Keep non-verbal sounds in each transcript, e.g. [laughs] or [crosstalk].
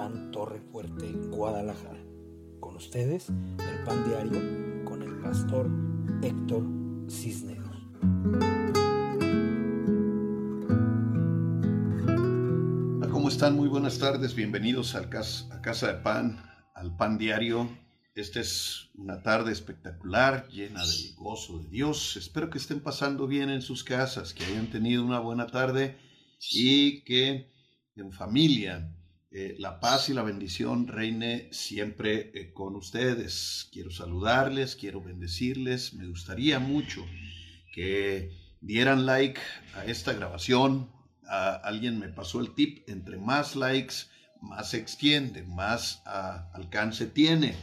Pan Torre Fuerte, Guadalajara. Con ustedes, el Pan Diario, con el pastor Héctor Cisneros. ¿Cómo están? Muy buenas tardes, bienvenidos a Casa de Pan, al Pan Diario. Esta es una tarde espectacular, llena del gozo de Dios. Espero que estén pasando bien en sus casas, que hayan tenido una buena tarde y que en familia eh, la paz y la bendición reine siempre eh, con ustedes. Quiero saludarles, quiero bendecirles. Me gustaría mucho que dieran like a esta grabación. alguien me pasó el tip, entre más likes, más se extiende, más alcance tiene.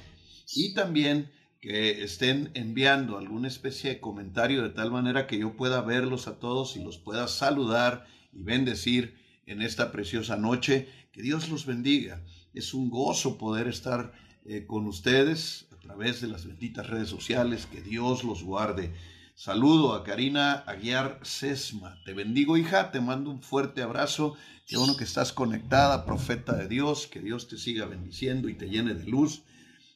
Y también que estén enviando alguna especie de comentario de tal manera que yo pueda verlos a todos y los pueda saludar y bendecir en esta preciosa noche que Dios los bendiga. Es un gozo poder estar eh, con ustedes a través de las benditas redes sociales. Que Dios los guarde. Saludo a Karina Aguiar Sesma. Te bendigo, hija. Te mando un fuerte abrazo. Qué bueno que estás conectada, profeta de Dios. Que Dios te siga bendiciendo y te llene de luz,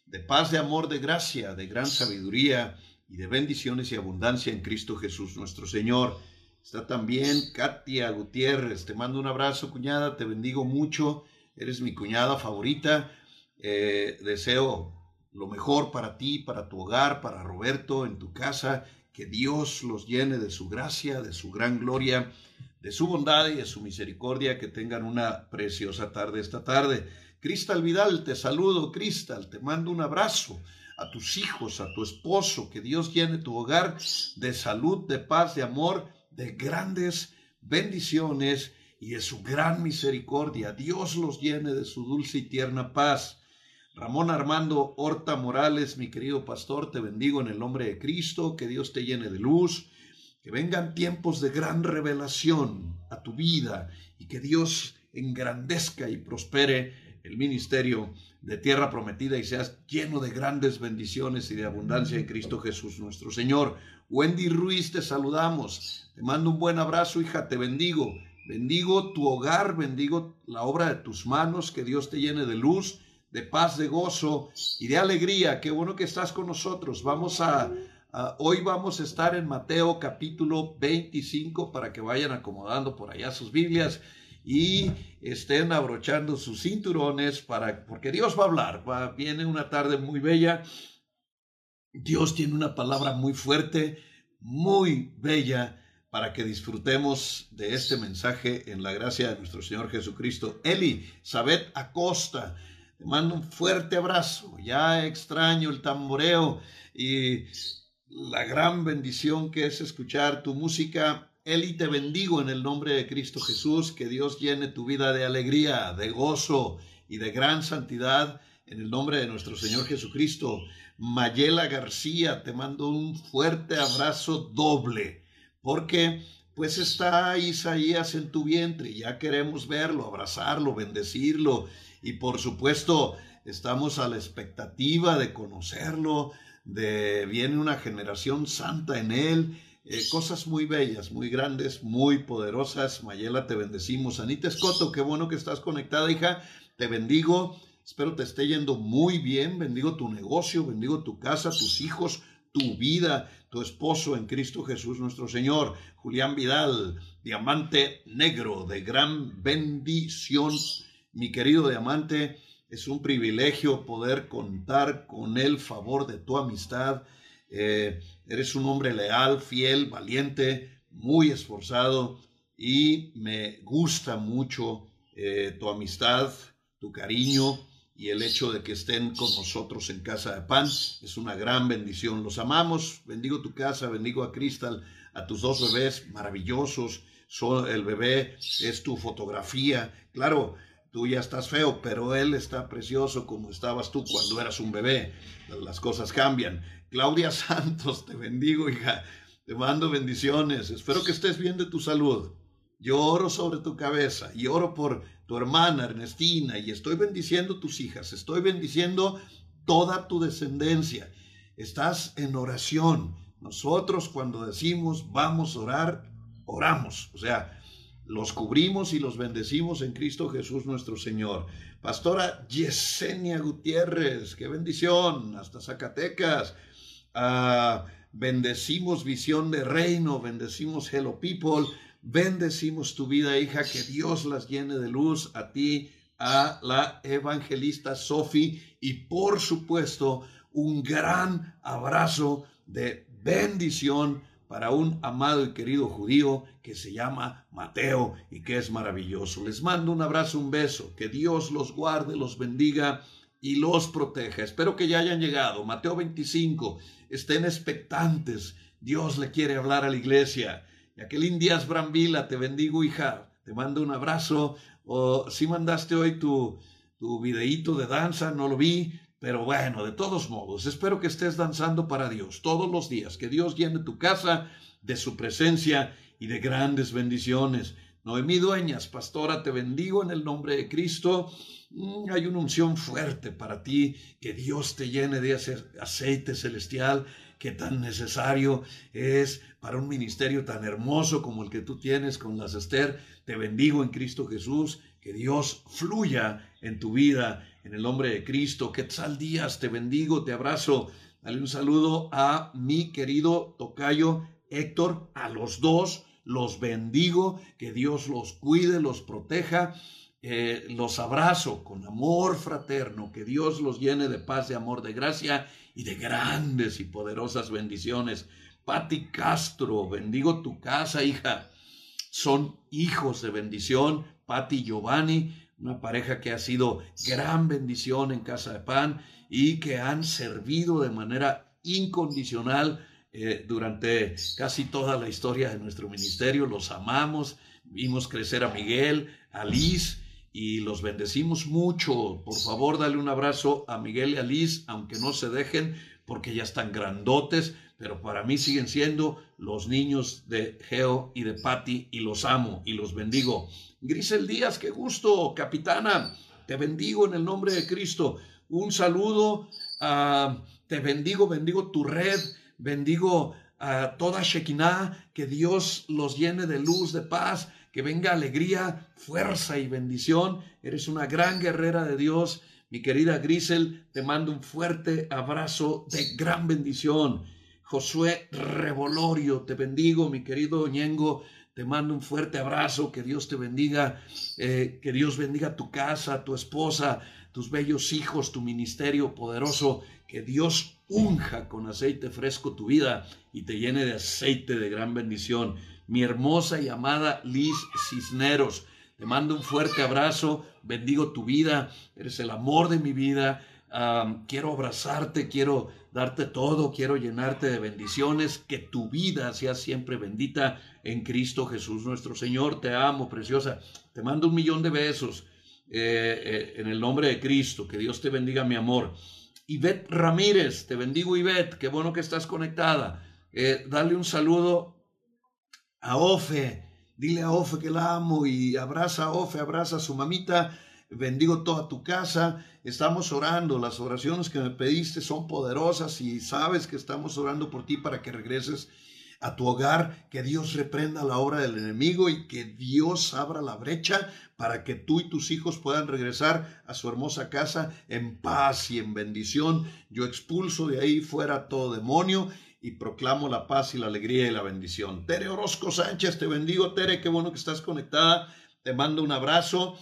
de paz, de amor, de gracia, de gran sabiduría y de bendiciones y abundancia en Cristo Jesús nuestro Señor. Está también Katia Gutiérrez. Te mando un abrazo, cuñada. Te bendigo mucho. Eres mi cuñada favorita. Eh, deseo lo mejor para ti, para tu hogar, para Roberto, en tu casa. Que Dios los llene de su gracia, de su gran gloria, de su bondad y de su misericordia. Que tengan una preciosa tarde esta tarde. Cristal Vidal, te saludo, Cristal. Te mando un abrazo a tus hijos, a tu esposo. Que Dios llene tu hogar de salud, de paz, de amor de grandes bendiciones y de su gran misericordia. Dios los llene de su dulce y tierna paz. Ramón Armando Horta Morales, mi querido pastor, te bendigo en el nombre de Cristo, que Dios te llene de luz, que vengan tiempos de gran revelación a tu vida y que Dios engrandezca y prospere el ministerio de tierra prometida y seas lleno de grandes bendiciones y de abundancia en Cristo Jesús nuestro Señor. Wendy Ruiz, te saludamos. Te mando un buen abrazo, hija, te bendigo. Bendigo tu hogar, bendigo la obra de tus manos, que Dios te llene de luz, de paz, de gozo y de alegría. Qué bueno que estás con nosotros. Vamos a, hoy vamos a estar en Mateo capítulo 25 para que vayan acomodando por allá sus Biblias y estén abrochando sus cinturones para porque Dios va a hablar. viene una tarde muy bella Dios tiene una palabra muy fuerte, muy bella, para que disfrutemos de este mensaje en la gracia de nuestro Señor Jesucristo. Eli, Sabet Acosta, te mando un fuerte abrazo. Ya extraño el tamboreo y la gran bendición que es escuchar tu música. Eli, te bendigo en el nombre de Cristo Jesús, que Dios llene tu vida de alegría, de gozo y de gran santidad en el nombre de nuestro Señor Jesucristo. Mayela García, te mando un fuerte abrazo doble, porque pues está Isaías en tu vientre, ya queremos verlo, abrazarlo, bendecirlo, y por supuesto estamos a la expectativa de conocerlo, de viene una generación santa en él, eh, cosas muy bellas, muy grandes, muy poderosas. Mayela, te bendecimos. Anita Escoto, qué bueno que estás conectada, hija. Te bendigo Espero te esté yendo muy bien. Bendigo tu negocio, bendigo tu casa, tus hijos, tu vida, tu esposo en Cristo Jesús nuestro Señor. Julián Vidal, diamante negro de gran bendición. Mi querido diamante, es un privilegio poder contar con el favor de tu amistad. Eh, eres un hombre leal, fiel, valiente, muy esforzado y me gusta mucho eh, tu amistad, tu cariño y el hecho de que estén con nosotros en Casa de Pan es una gran bendición. Los amamos, bendigo tu casa, bendigo a Cristal, a tus dos bebés maravillosos. El bebé es tu fotografía. Claro, tú ya estás feo, pero él está precioso como estabas tú cuando eras un bebé. Las cosas cambian. Claudia [laughs] Santos, te bendigo, hija. Te mando bendiciones. Espero que estés bien de tu salud. Yo oro sobre tu cabeza y oro por tu hermana Ernestina y estoy bendiciendo tus hijas, estoy bendiciendo toda tu descendencia. Estás en oración. Nosotros cuando decimos vamos a orar, oramos. O sea, los cubrimos y los bendecimos en Cristo Jesús nuestro Señor. Pastora Yesenia Gutiérrez, qué bendición, hasta Zacatecas. Ah, bendecimos visión de reino, bendecimos Hello People, bendecimos tu vida, hija, que Dios las llene de luz a ti, a la evangelista Sophie y por supuesto un gran abrazo de bendición para un amado y querido judío que se llama Mateo y que es maravilloso. Les mando un abrazo, un beso, que Dios los guarde, los bendiga y los proteja. Espero que ya hayan llegado. Mateo 25, estén expectantes. Dios le quiere hablar a la iglesia. Jacqueline Díaz Brambila, te bendigo, hija. Te mando un abrazo. O si mandaste hoy tu, tu videíto de danza, no lo vi. Pero bueno, de todos modos, espero que estés danzando para Dios todos los días, que Dios llene tu casa de su presencia y de grandes bendiciones. Noemí Dueñas, pastora, te bendigo en el nombre de Cristo. Mm, hay una unción fuerte para ti, que Dios te llene de ese aceite celestial que tan necesario es para un ministerio tan hermoso como el que tú tienes con las Esther. Te bendigo en Cristo Jesús, que Dios fluya en tu vida en el nombre de Cristo. Quetzal Díaz, te bendigo, te abrazo. Dale un saludo a mi querido tocayo Héctor, a los dos, los bendigo, que Dios los cuide, los proteja. Eh, los abrazo con amor fraterno, que Dios los llene de paz, de amor, de gracia y de grandes y poderosas bendiciones. Pati Castro, bendigo tu casa, hija. Son hijos de bendición. Pati Giovanni, una pareja que ha sido gran bendición en Casa de Pan y que han servido de manera incondicional eh, durante casi toda la historia de nuestro ministerio. Los amamos, vimos crecer a Miguel, a Liz y los bendecimos mucho. Por favor, dale un abrazo a Miguel y a Liz, aunque no se dejen porque ya están grandotes, pero para mí siguen siendo los niños de Geo y de Patti y los amo y los bendigo. Grisel Díaz, qué gusto, capitana, te bendigo en el nombre de Cristo. Un saludo, uh, te bendigo, bendigo tu red, bendigo a toda Shekinah, que Dios los llene de luz, de paz, que venga alegría, fuerza y bendición. Eres una gran guerrera de Dios. Mi querida Grisel, te mando un fuerte abrazo de gran bendición. Josué Revolorio, te bendigo, mi querido Ñengo, te mando un fuerte abrazo, que Dios te bendiga, eh, que Dios bendiga tu casa, tu esposa, tus bellos hijos, tu ministerio poderoso, que Dios unja con aceite fresco tu vida y te llene de aceite de gran bendición. Mi hermosa y amada Liz Cisneros, te mando un fuerte abrazo, bendigo tu vida, eres el amor de mi vida, quiero abrazarte, quiero darte todo, quiero llenarte de bendiciones, que tu vida sea siempre bendita en Cristo Jesús nuestro Señor. Te amo, preciosa. Te mando un millón de besos eh, eh, en el nombre de Cristo. Que Dios te bendiga, mi amor. Ivette Ramírez, te bendigo, Ivette. Qué bueno que estás conectada. Eh, dale un saludo a Ofe. Dile a Ofe que la amo y abraza a Ofe, abraza a su mamita bendigo toda tu casa. Estamos orando, las oraciones que me pediste son poderosas y sabes que estamos orando por ti para que regreses a tu hogar, que Dios reprenda la obra del enemigo y que Dios abra la brecha para que tú y tus hijos puedan regresar a su hermosa casa en paz y en bendición. Yo expulso de ahí fuera todo demonio y proclamo la paz y la alegría y la bendición. Tere Orozco Sánchez, te bendigo, Tere, qué bueno que estás conectada. Te mando un abrazo.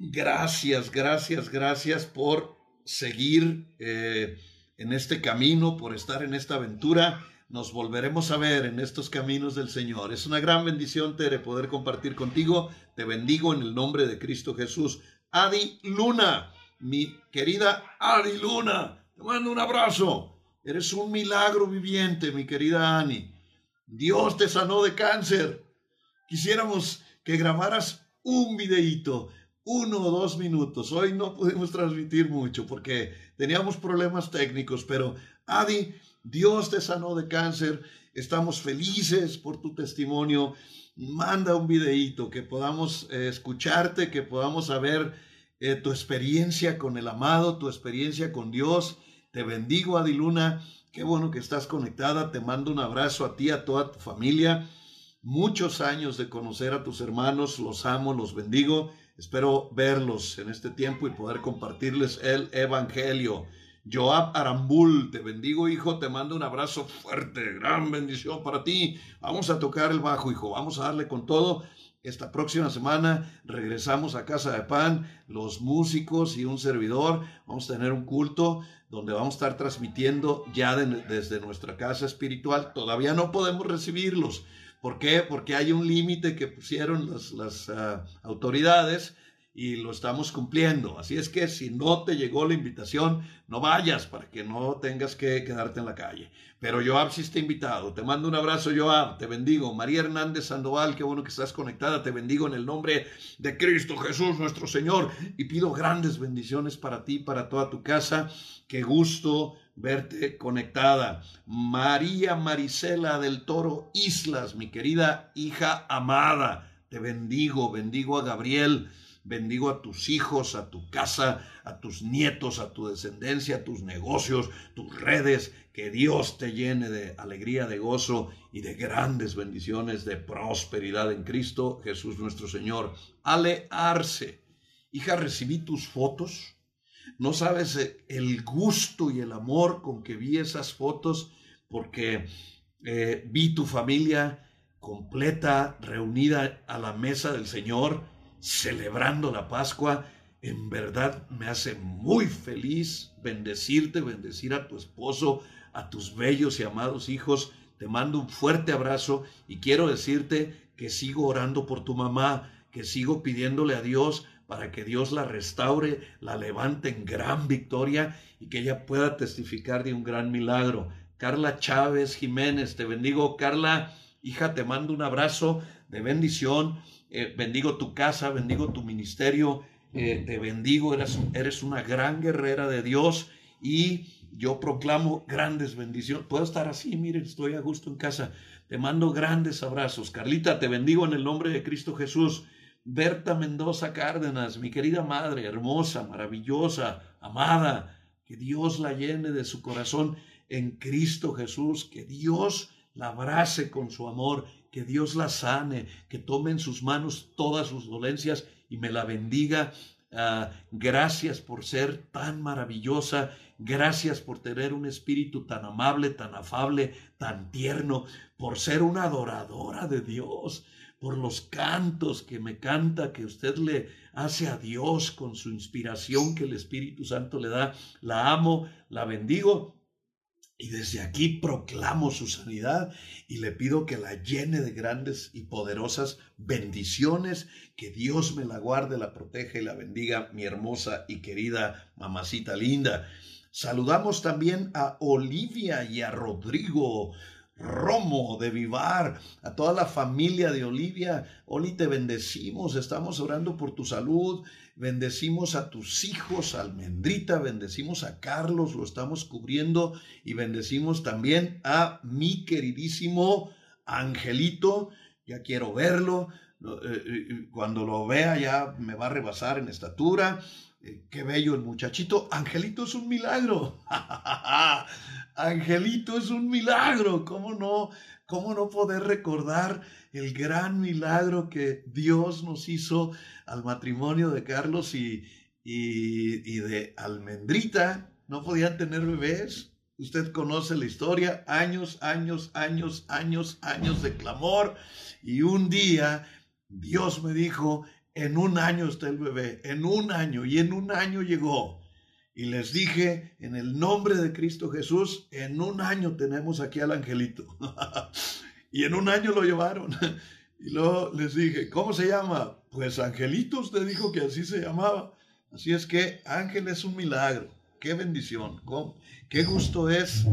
Gracias, gracias, gracias por seguir eh, en este camino, por estar en esta aventura. Nos volveremos a ver en estos caminos del Señor. Es una gran bendición, Tere, poder compartir contigo. Te bendigo en el nombre de Cristo Jesús. Adi Luna, mi querida Adi Luna, te mando un abrazo. Eres un milagro viviente, mi querida Ani. Dios te sanó de cáncer. Quisiéramos que grabaras un videíto uno o dos minutos. Hoy no pudimos transmitir mucho porque teníamos problemas técnicos, pero Adi, Dios te sanó de cáncer. Estamos felices por tu testimonio. Manda un videíto que podamos eh, escucharte, que podamos saber eh, tu experiencia con el amado, tu experiencia con Dios. Te bendigo, Adi Luna. Qué bueno que estás conectada. Te mando un abrazo a ti, a toda tu familia. muchos años de conocer a tus hermanos, los amo, los bendigo. Espero verlos en este tiempo y poder compartirles el Evangelio. Joab Arambul, te bendigo hijo, te mando un abrazo fuerte, gran bendición para ti. Vamos a tocar el bajo hijo, vamos a darle con todo. Esta próxima semana regresamos a Casa de Pan, los músicos y un servidor. Vamos a tener un culto donde vamos a estar transmitiendo ya desde nuestra casa espiritual. Todavía no podemos recibirlos. ¿Por qué? Porque hay un límite que pusieron las, ah, autoridades y lo estamos cumpliendo. Así es que si no te llegó la invitación, no vayas para que no tengas que quedarte en la calle. Pero Joab sí está invitado. Te mando un abrazo, Joab. Te bendigo. María Hernández Sandoval, qué bueno que estás conectada. Te bendigo en el nombre de Cristo Jesús, nuestro Señor. Y pido grandes bendiciones para ti, para toda tu casa. Qué gusto verte conectada. María Marisela del Toro Islas, mi querida hija amada. Te bendigo, bendigo a Gabriel Bendigo a tus hijos, a tu casa, a tus nietos, a tu descendencia, a tus negocios, tus redes. Que Dios te llene de alegría, de gozo y de grandes bendiciones, de prosperidad en Cristo Jesús nuestro Señor. Ale Arce, hija, recibí tus fotos. No sabes eh, el gusto y el amor con que vi esas fotos porque eh, vi tu familia completa, reunida a la mesa del Señor celebrando la Pascua, en verdad me hace muy feliz bendecirte, bendecir a tu esposo, a tus bellos y amados hijos. Te mando un fuerte abrazo y quiero decirte que sigo orando por tu mamá, que sigo pidiéndole a Dios para que Dios la restaure, la levante en gran victoria y que ella pueda testificar de un gran milagro. Carla Chávez Jiménez, te bendigo. Carla, hija, te mando un abrazo de bendición eh, bendigo tu casa, bendigo tu ministerio, eh, te bendigo, eres, eres una gran guerrera de Dios y yo proclamo grandes bendiciones. Puedo estar así, miren, estoy a gusto en casa. Te mando grandes abrazos. Carlita, te bendigo en el nombre de Cristo Jesús. Berta Mendoza Cárdenas, mi querida madre, hermosa, maravillosa, amada, que Dios la llene de su corazón en Cristo Jesús, que Dios la abrace con su amor que Dios la sane, que tome en sus manos todas sus dolencias y me la bendiga. Ah, gracias por ser tan maravillosa, gracias por tener un espíritu tan amable, tan afable, tan tierno, por ser una adoradora de Dios, por los cantos que me canta, que usted le hace a Dios con su inspiración que el Espíritu Santo le da. La amo, la bendigo y desde aquí proclamo su sanidad y le pido que la llene de grandes y poderosas bendiciones, que Dios me la guarde, la proteja y la bendiga, mi hermosa y querida mamacita linda. Saludamos también a Olivia y a Rodrigo. Romo de Vivar, a toda la familia de Olivia. Oli, te bendecimos, estamos orando por tu salud, bendecimos a tus hijos, Almendrita, bendecimos a Carlos, lo estamos cubriendo y bendecimos también a mi queridísimo Angelito, ya quiero verlo, eh, eh, cuando lo vea ya me va a rebasar en estatura. Eh, qué bello el muchachito. Angelito es un milagro. [laughs] Angelito es un milagro. ¿Cómo no? ¿Cómo no poder recordar el gran milagro que Dios nos hizo al matrimonio de Carlos y, y, de Almendrita? No podían tener bebés. Usted conoce la historia, años, años, años, años, años de clamor. Y un día Dios me dijo, en un año está el bebé, en un año, y en un año llegó. Y les dije, en el nombre de Cristo Jesús, en un año tenemos aquí al angelito. [laughs] y en un año lo llevaron. [laughs] y luego les dije, ¿cómo se llama? Pues Angelito, usted dijo que así se llamaba. Así es que Ángel es un milagro. Qué bendición. Qué gusto es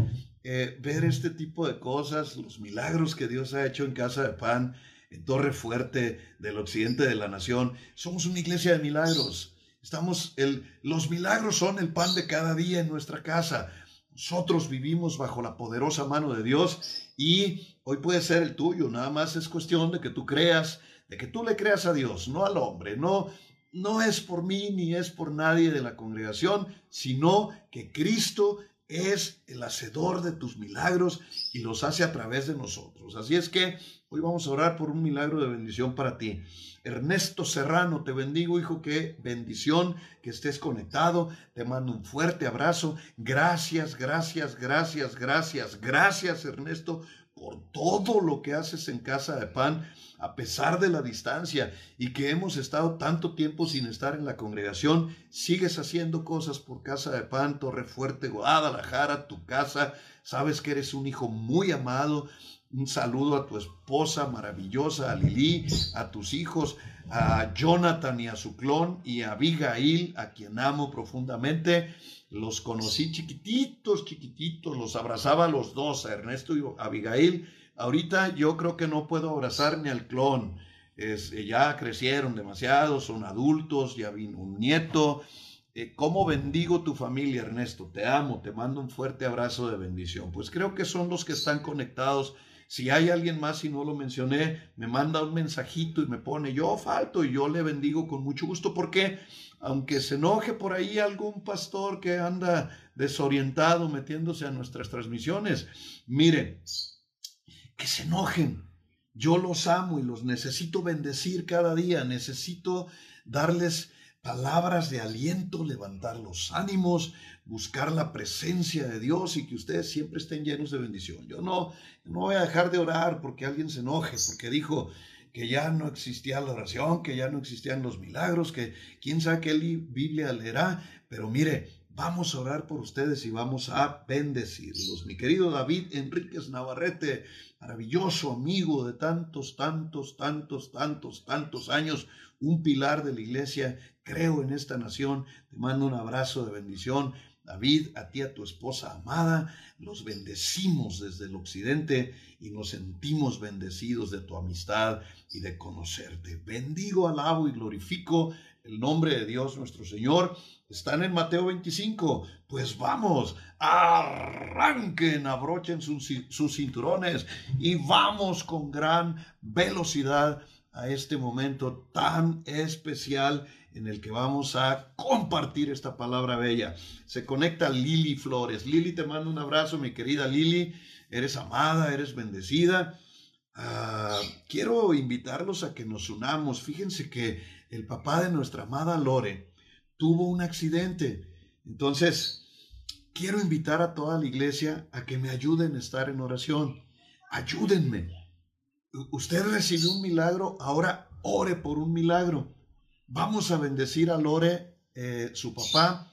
eh, ver este tipo de cosas, los milagros que Dios ha hecho en Casa de Pan Torre Fuerte del occidente de la nación. Somos una iglesia de milagros. Estamos el, los milagros son el pan de cada día en nuestra casa. Nosotros vivimos bajo la poderosa mano de Dios y hoy puede ser el tuyo. Nada más es cuestión de que tú creas, de que tú le creas a Dios, no al hombre. No, no es por mí ni es por nadie de la congregación, sino que Cristo es el hacedor de tus milagros y los hace a través de nosotros. Así es que hoy vamos a orar por un milagro de bendición para ti. Ernesto Serrano, te bendigo, hijo, qué bendición que estés conectado. Te mando un fuerte abrazo. Gracias, gracias, gracias, gracias, gracias, Ernesto, por todo lo que haces en Casa de Pan, a pesar de la distancia y que hemos estado tanto tiempo sin estar en la congregación, sigues haciendo cosas por Casa de Pan, Torre Fuerte, Guadalajara, tu casa. Sabes que eres un hijo muy amado. Un saludo a tu esposa maravillosa, a Lili, a tus hijos, a Jonathan y a su clon y a Abigail, a quien amo profundamente. Los conocí chiquititos, chiquititos, los abrazaba a los dos, a Ernesto y a Abigail. Ahorita yo creo que no puedo abrazar ni al clon. Es, eh, ya crecieron demasiado, son adultos, ya vino un nieto. Eh, ¿Cómo bendigo tu familia, Ernesto? Te amo, te mando un fuerte abrazo de bendición. Pues creo que son los que están conectados. Si hay alguien más y no lo mencioné, me manda un mensajito y me pone, yo falto y yo le bendigo con mucho gusto porque aunque se enoje por ahí algún pastor que anda desorientado metiéndose a nuestras transmisiones, mire, que se enojen. Yo los amo y los necesito bendecir cada día, necesito darles palabras de aliento, levantar los ánimos, buscar la presencia de Dios y que ustedes siempre estén llenos de bendición. Yo no, no voy a dejar de orar porque alguien se enoje, porque dijo, que ya no existía la oración, que ya no existían los milagros, que quién sabe qué Biblia leerá, pero mire, vamos a orar por ustedes y vamos a bendecirlos. Mi querido David Enríquez Navarrete, maravilloso amigo de tantos, tantos, tantos, tantos, tantos años, un pilar de la iglesia, creo en esta nación, te mando un abrazo de bendición. David, a ti, a tu esposa amada, los bendecimos desde el occidente y nos sentimos bendecidos de tu amistad y de conocerte. Bendigo, alabo y glorifico el nombre de Dios nuestro Señor. Están en Mateo 25. Pues vamos, arranquen, abrochen sus, cinturones y vamos con gran velocidad a este momento tan especial en el que vamos a compartir esta palabra bella. Se conecta Lili Flores. Lili, te mando un abrazo, mi querida Lili. Eres amada, eres bendecida. Ah, quiero invitarlos a que nos unamos. Fíjense que el papá de nuestra amada Lore tuvo un accidente. Entonces, quiero invitar a toda la iglesia a que me ayuden a estar en oración. Ayúdenme. Usted recibió un milagro, ahora ore por un milagro. Vamos a bendecir a Lore, eh, su papá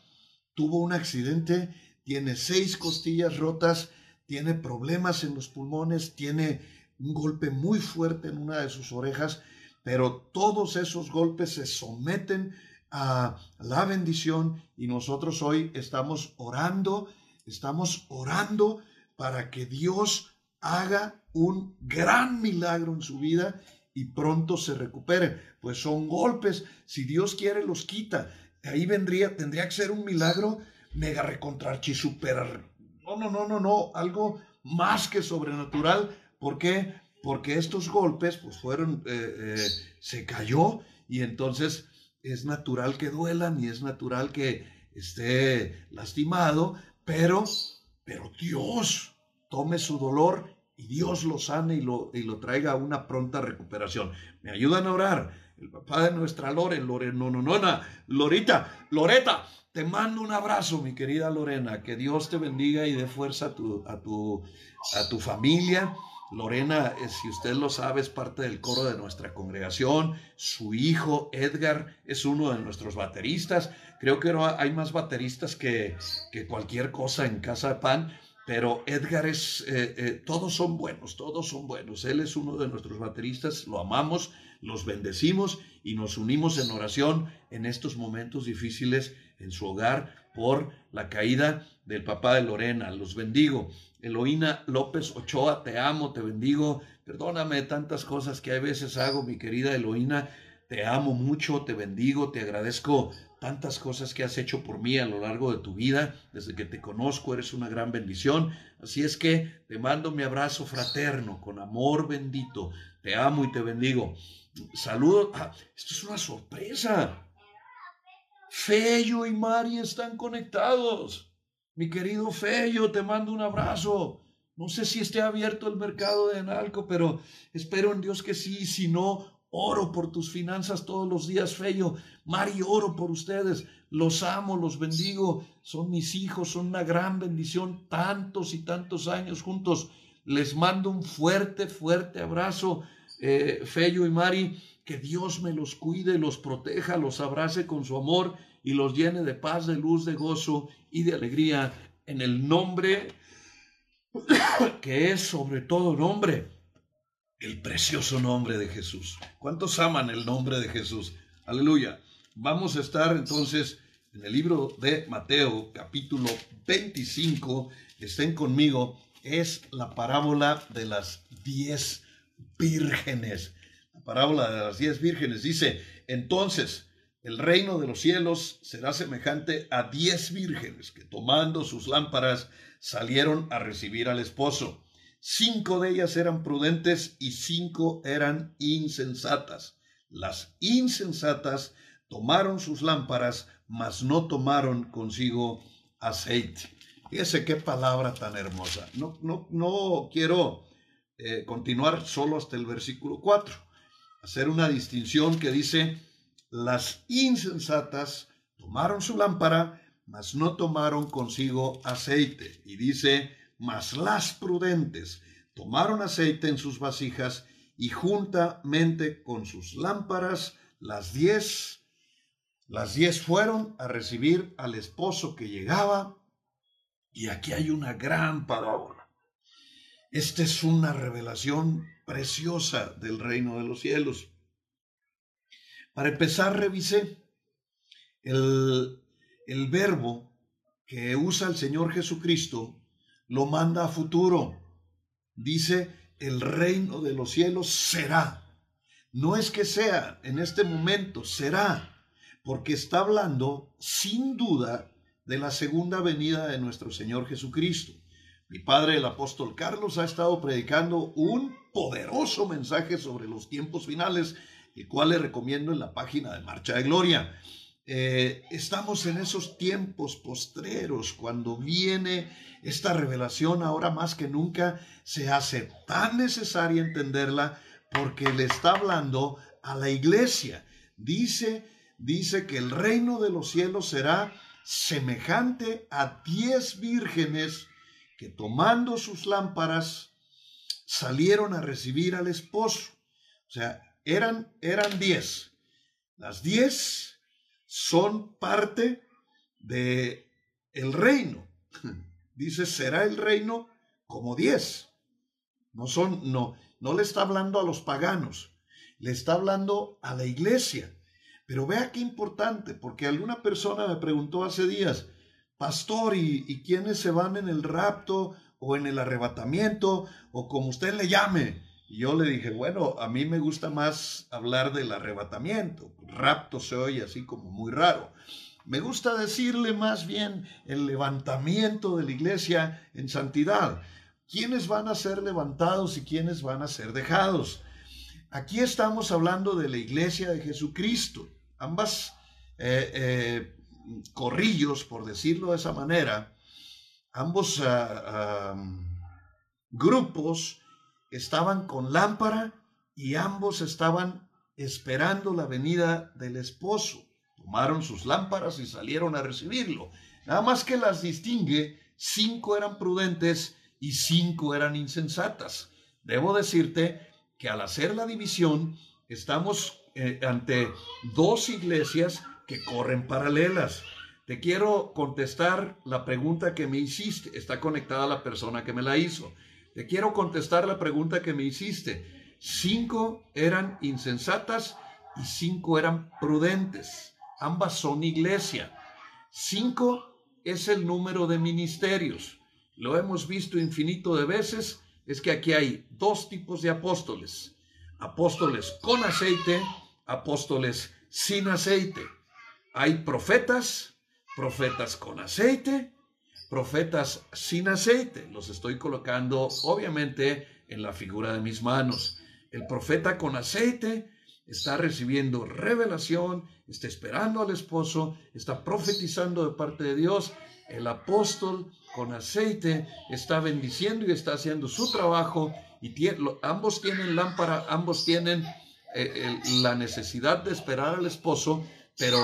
tuvo un accidente, tiene seis costillas rotas, tiene problemas en los pulmones, tiene un golpe muy fuerte en una de sus orejas, pero todos esos golpes se someten a la bendición y nosotros hoy estamos orando, estamos orando para que Dios haga un gran milagro en su vida y pronto se recupere. Pues son golpes, si Dios quiere los quita. Ahí vendría, tendría que ser un milagro mega recontrarchi super. No, no, no, no, no, algo más que sobrenatural. ¿Por qué? Porque estos golpes, pues fueron, eh, eh, se cayó y entonces es natural que duelan y es natural que esté lastimado, pero, pero Dios tome su dolor y Dios lo sane y lo, traiga a una pronta recuperación. Me ayudan a orar. El papá de nuestra Lore, Lore, no, no, no, Lorita, Loreta, te mando un abrazo, mi querida Lorena. Que Dios te bendiga y dé fuerza a tu, a tu familia. Lorena, eh, si usted lo sabe, es parte del coro de nuestra congregación. Su hijo Edgar es uno de nuestros bateristas. Creo que hay más bateristas que, cualquier cosa en Casa de Pan. Pero Edgar es, eh, eh, todos son buenos, todos son buenos. Él es uno de nuestros bateristas, lo amamos, los bendecimos y nos unimos en oración en estos momentos difíciles en su hogar por la caída del papá de Lorena. Los bendigo. Eloína López Ochoa, te amo, te bendigo. Perdóname tantas cosas que a veces hago, mi querida Eloína. Te amo mucho, te bendigo, te agradezco tantas cosas que has hecho por mí a lo largo de tu vida. Desde que te conozco eres una gran bendición. Así es que te mando mi abrazo fraterno, con amor bendito. Te amo y te bendigo. Saludos. Ah, esto es una sorpresa. Fello y Mari están conectados. Mi querido Fello, te mando un abrazo. No sé si esté abierto el mercado de Enalco, pero espero en Dios que sí. Si no, oro por tus finanzas todos los días, Fello. Mari, oro por ustedes. Los amo, los bendigo. Son mis hijos, son una gran bendición. Tantos y tantos años juntos. Les mando un fuerte, fuerte abrazo, eh, Fello y Mari. Que Dios me los cuide, los proteja, los abrace con su amor y los llene de paz, de luz, de gozo y de alegría en el nombre que es sobre todo nombre, el precioso nombre de Jesús. ¿Cuántos aman el nombre de Jesús? Aleluya. Vamos a estar entonces en el libro de Mateo, capítulo 25. Estén conmigo. Es la parábola de las diez vírgenes parábola de las diez vírgenes. Dice, entonces el reino de los cielos será semejante a diez vírgenes que tomando sus lámparas salieron a recibir al esposo. Cinco de ellas eran prudentes y cinco eran insensatas. Las insensatas tomaron sus lámparas, mas no tomaron consigo aceite. Fíjese qué palabra tan hermosa. No, no, no quiero eh, continuar solo hasta el versículo 4 hacer una distinción que dice, las insensatas tomaron su lámpara, mas no tomaron consigo aceite. Y dice, mas las prudentes tomaron aceite en sus vasijas y juntamente con sus lámparas, las diez, las diez fueron a recibir al esposo que llegaba. Y aquí hay una gran parábola. Esta es una revelación preciosa del reino de los cielos. Para empezar, revisé el, el verbo que usa el Señor Jesucristo, lo manda a futuro. Dice, el reino de los cielos será. No es que sea en este momento, será, porque está hablando sin duda de la segunda venida de nuestro Señor Jesucristo. Mi padre, el apóstol Carlos, ha estado predicando un poderoso mensaje sobre los tiempos finales, el cual le recomiendo en la página de Marcha de Gloria. Eh, estamos en esos tiempos postreros, cuando viene esta revelación, ahora más que nunca se hace tan necesaria entenderla porque le está hablando a la iglesia. Dice, dice que el reino de los cielos será semejante a diez vírgenes que tomando sus lámparas salieron a recibir al esposo. O sea, eran, eran diez. Las diez son parte de el reino. [laughs] Dice, será el reino como diez. No son, no, no le está hablando a los paganos, le está hablando a la iglesia. Pero vea qué importante, porque alguna persona me preguntó hace días, pastor, ¿y, quiénes se van en el rapto o en el arrebatamiento o como usted le llame? Y yo le dije, bueno, a mí me gusta más hablar del arrebatamiento. Rapto se oye así como muy raro. Me gusta decirle más bien el levantamiento de la iglesia en santidad. ¿Quiénes van a ser levantados y quiénes van a ser dejados? Aquí estamos hablando de la iglesia de Jesucristo. Ambas eh, eh, corrillos, por decirlo de esa manera, ambos ah, ah, grupos estaban con lámpara y ambos estaban esperando la venida del esposo. Tomaron sus lámparas y salieron a recibirlo. Nada más que las distingue, cinco eran prudentes y cinco eran insensatas. Debo decirte que al hacer la división, estamos eh, ante dos iglesias que corren paralelas. Te quiero contestar la pregunta que me hiciste. Está conectada la persona que me la hizo. Te quiero contestar la pregunta que me hiciste. Cinco eran insensatas y cinco eran prudentes. Ambas son iglesia. Cinco es el número de ministerios. Lo hemos visto infinito de veces. Es que aquí hay dos tipos de apóstoles. Apóstoles con aceite, apóstoles sin aceite. Hay profetas, profetas con aceite, profetas sin aceite. Los estoy colocando obviamente en la figura de mis manos. El profeta con aceite está recibiendo revelación, está esperando al esposo, está profetizando de parte de Dios. el apóstol con aceite está bendiciendo y está haciendo su trabajo y ambos tienen lámpara, ambos tienen eh, la necesidad de esperar al esposo, pero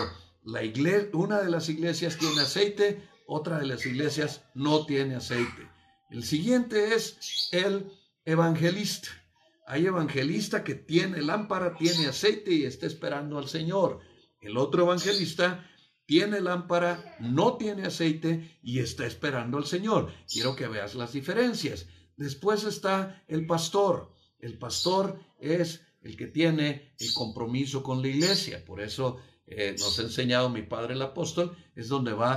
la una de las iglesias tiene aceite, otra de las iglesias no tiene aceite. El siguiente es el evangelista. Hay evangelista que tiene lámpara, tiene aceite y está esperando al Señor. El otro evangelista tiene lámpara, no tiene aceite y está esperando al Señor. Quiero que veas las diferencias. Después está el pastor. El pastor es el que tiene el compromiso con la iglesia. Por eso eh, nos ha enseñado mi padre el apóstol, es donde va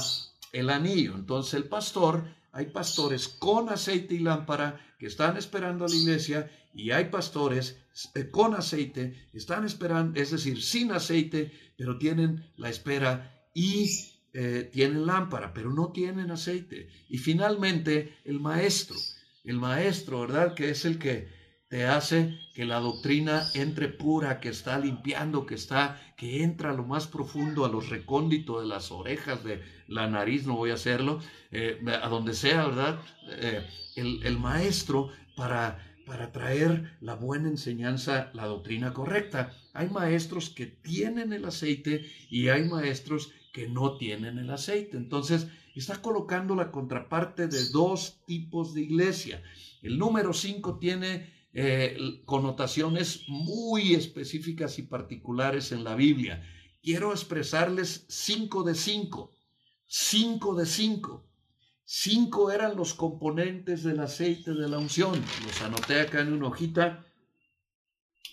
el anillo. Entonces el pastor, hay pastores con aceite y lámpara que están esperando a la iglesia y hay pastores eh, con aceite, están esperando, es decir, sin aceite, pero tienen la espera y eh, tienen lámpara, pero no tienen aceite. Y finalmente el maestro, el maestro, ¿verdad? Que es el que te hace que la doctrina entre pura, que está limpiando, que está, que entra a lo más profundo, a los recónditos de las orejas, de la nariz, no voy a hacerlo, eh, a donde sea, ¿verdad? Eh, el, maestro para para traer la buena enseñanza, la doctrina correcta. Hay maestros que tienen el aceite y hay maestros que no tienen el aceite. Entonces, está colocando la contraparte de dos tipos de iglesia. El número 5 tiene eh, connotaciones muy específicas y particulares en la Biblia. Quiero expresarles cinco de cinco. Cinco de cinco. Cinco eran los componentes del aceite de la unción. Los anoté acá en una hojita.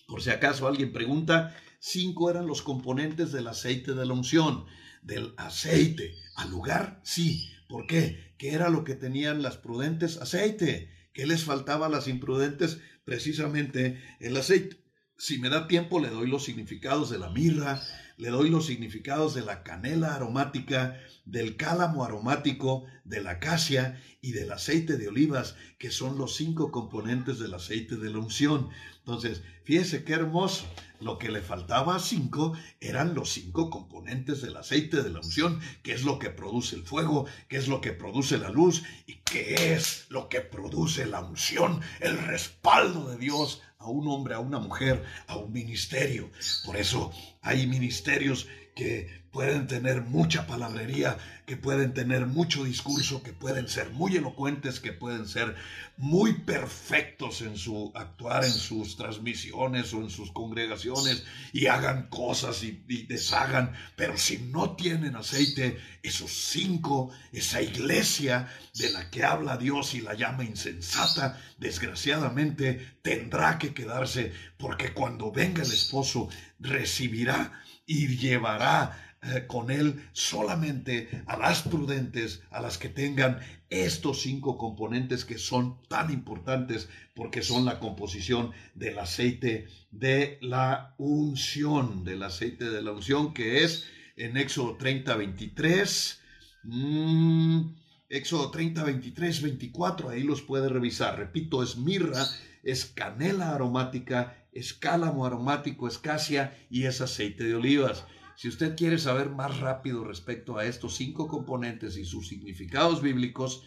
Por si acaso alguien pregunta, cinco eran los componentes del aceite de la unción del aceite. Al lugar, sí. ¿Por qué? ¿Qué era lo que tenían las prudentes? Aceite. ¿Qué les faltaba a las imprudentes? Precisamente el aceite. Si me da tiempo, le doy los significados de la mirra, le doy los significados de la canela aromática, del cálamo aromático, de la acacia y del aceite de olivas, que son los cinco componentes del aceite de la unción. Entonces, fíjese qué hermoso. Lo que le faltaba a cinco eran los cinco componentes del aceite de la unción, que es lo que produce el fuego, que es lo que produce la luz y que es lo que produce la unción, el respaldo de Dios a un hombre, a una mujer, a un ministerio. Por eso hay ministerios que pueden tener mucha palabrería, que pueden tener mucho discurso, que pueden ser muy elocuentes, que pueden ser muy perfectos en su actuar, en sus transmisiones o en sus congregaciones y hagan cosas y, deshagan, pero si no tienen aceite, esos cinco, esa iglesia de la que habla Dios y la llama insensata, desgraciadamente tendrá que quedarse porque cuando venga el esposo recibirá y llevará con él solamente a las prudentes, a las que tengan estos cinco componentes que son tan importantes porque son la composición del aceite de la unción, del aceite de la unción que es en Éxodo 30, 23. Mm, Éxodo 30, 23, 24, ahí los puede revisar. Repito, es mirra, es canela aromática, es cálamo aromático, es casia y es aceite de olivas. Si usted quiere saber más rápido respecto a estos cinco componentes y sus significados bíblicos,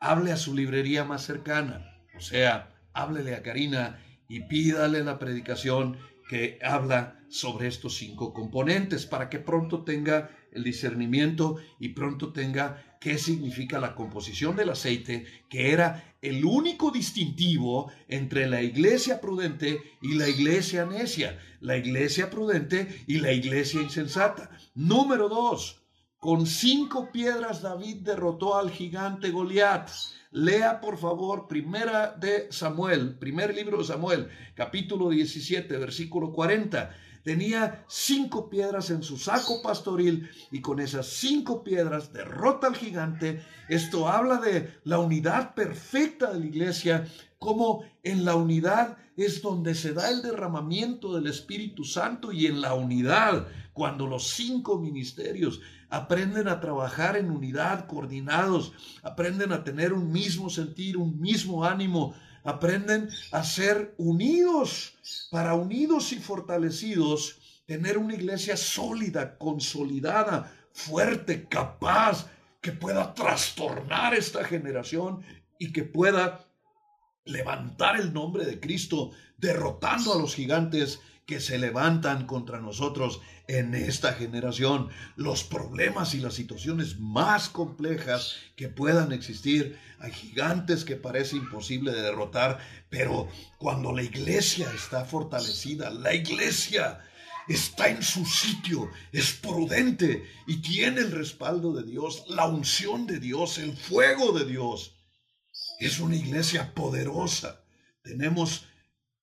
hable a su librería más cercana. O sea, háblele a Karina y pídale la predicación que habla sobre estos cinco componentes para que pronto tenga el discernimiento y pronto tenga qué significa la composición del aceite, que era el único distintivo entre la iglesia prudente y la iglesia necia, la iglesia prudente y la iglesia insensata. Número dos, con cinco piedras David derrotó al gigante Goliat. Lea por favor primera de Samuel, primer libro de Samuel, capítulo 17, versículo 40 tenía cinco piedras en su saco pastoril y con esas cinco piedras derrota al gigante. Esto habla de la unidad perfecta de la iglesia, como en la unidad es donde se da el derramamiento del Espíritu Santo y en la unidad, cuando los cinco ministerios aprenden a trabajar en unidad, coordinados, aprenden a tener un mismo sentir, un mismo ánimo, aprenden a ser unidos, para unidos y fortalecidos, tener una iglesia sólida, consolidada, fuerte, capaz, que pueda trastornar esta generación y que pueda levantar el nombre de Cristo, derrotando a los gigantes que se levantan contra nosotros en esta generación, los problemas y las situaciones más complejas que puedan existir. Hay gigantes que parece imposible de derrotar, pero cuando la iglesia está fortalecida, la iglesia está en su sitio, es prudente y tiene el respaldo de Dios, la unción de Dios, el fuego de Dios. Es una iglesia poderosa. Tenemos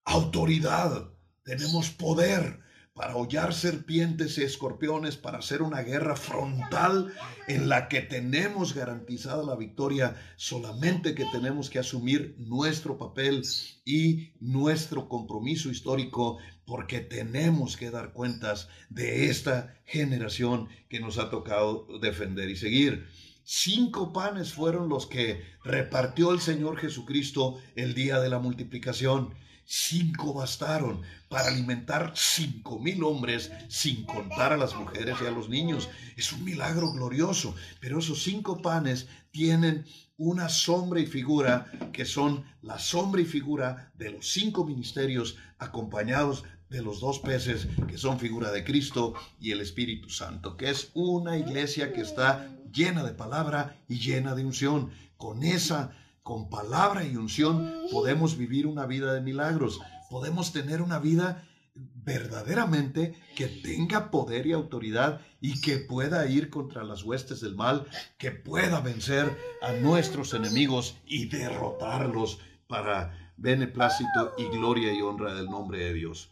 autoridad, tenemos poder para hollar serpientes y escorpiones, para hacer una guerra frontal en la que tenemos garantizada la victoria, solamente que tenemos que asumir nuestro papel y nuestro compromiso histórico, porque tenemos que dar cuentas de esta generación que nos ha tocado defender y seguir. Cinco panes fueron los que repartió el Señor Jesucristo el día de la multiplicación. Cinco bastaron para alimentar cinco mil hombres sin contar a las mujeres y a los niños. Es un milagro glorioso, pero esos cinco panes tienen una sombra y figura que son la sombra y figura de los cinco ministerios acompañados de los dos peces que son figura de Cristo y el Espíritu Santo, que es una iglesia que está llena de palabra y llena de unción. Con esa, con palabra y unción, podemos vivir una vida de milagros, podemos tener una vida verdaderamente que tenga poder y autoridad y que pueda ir contra las huestes del mal, que pueda vencer a nuestros enemigos y derrotarlos para beneplácito y gloria y honra del nombre de Dios.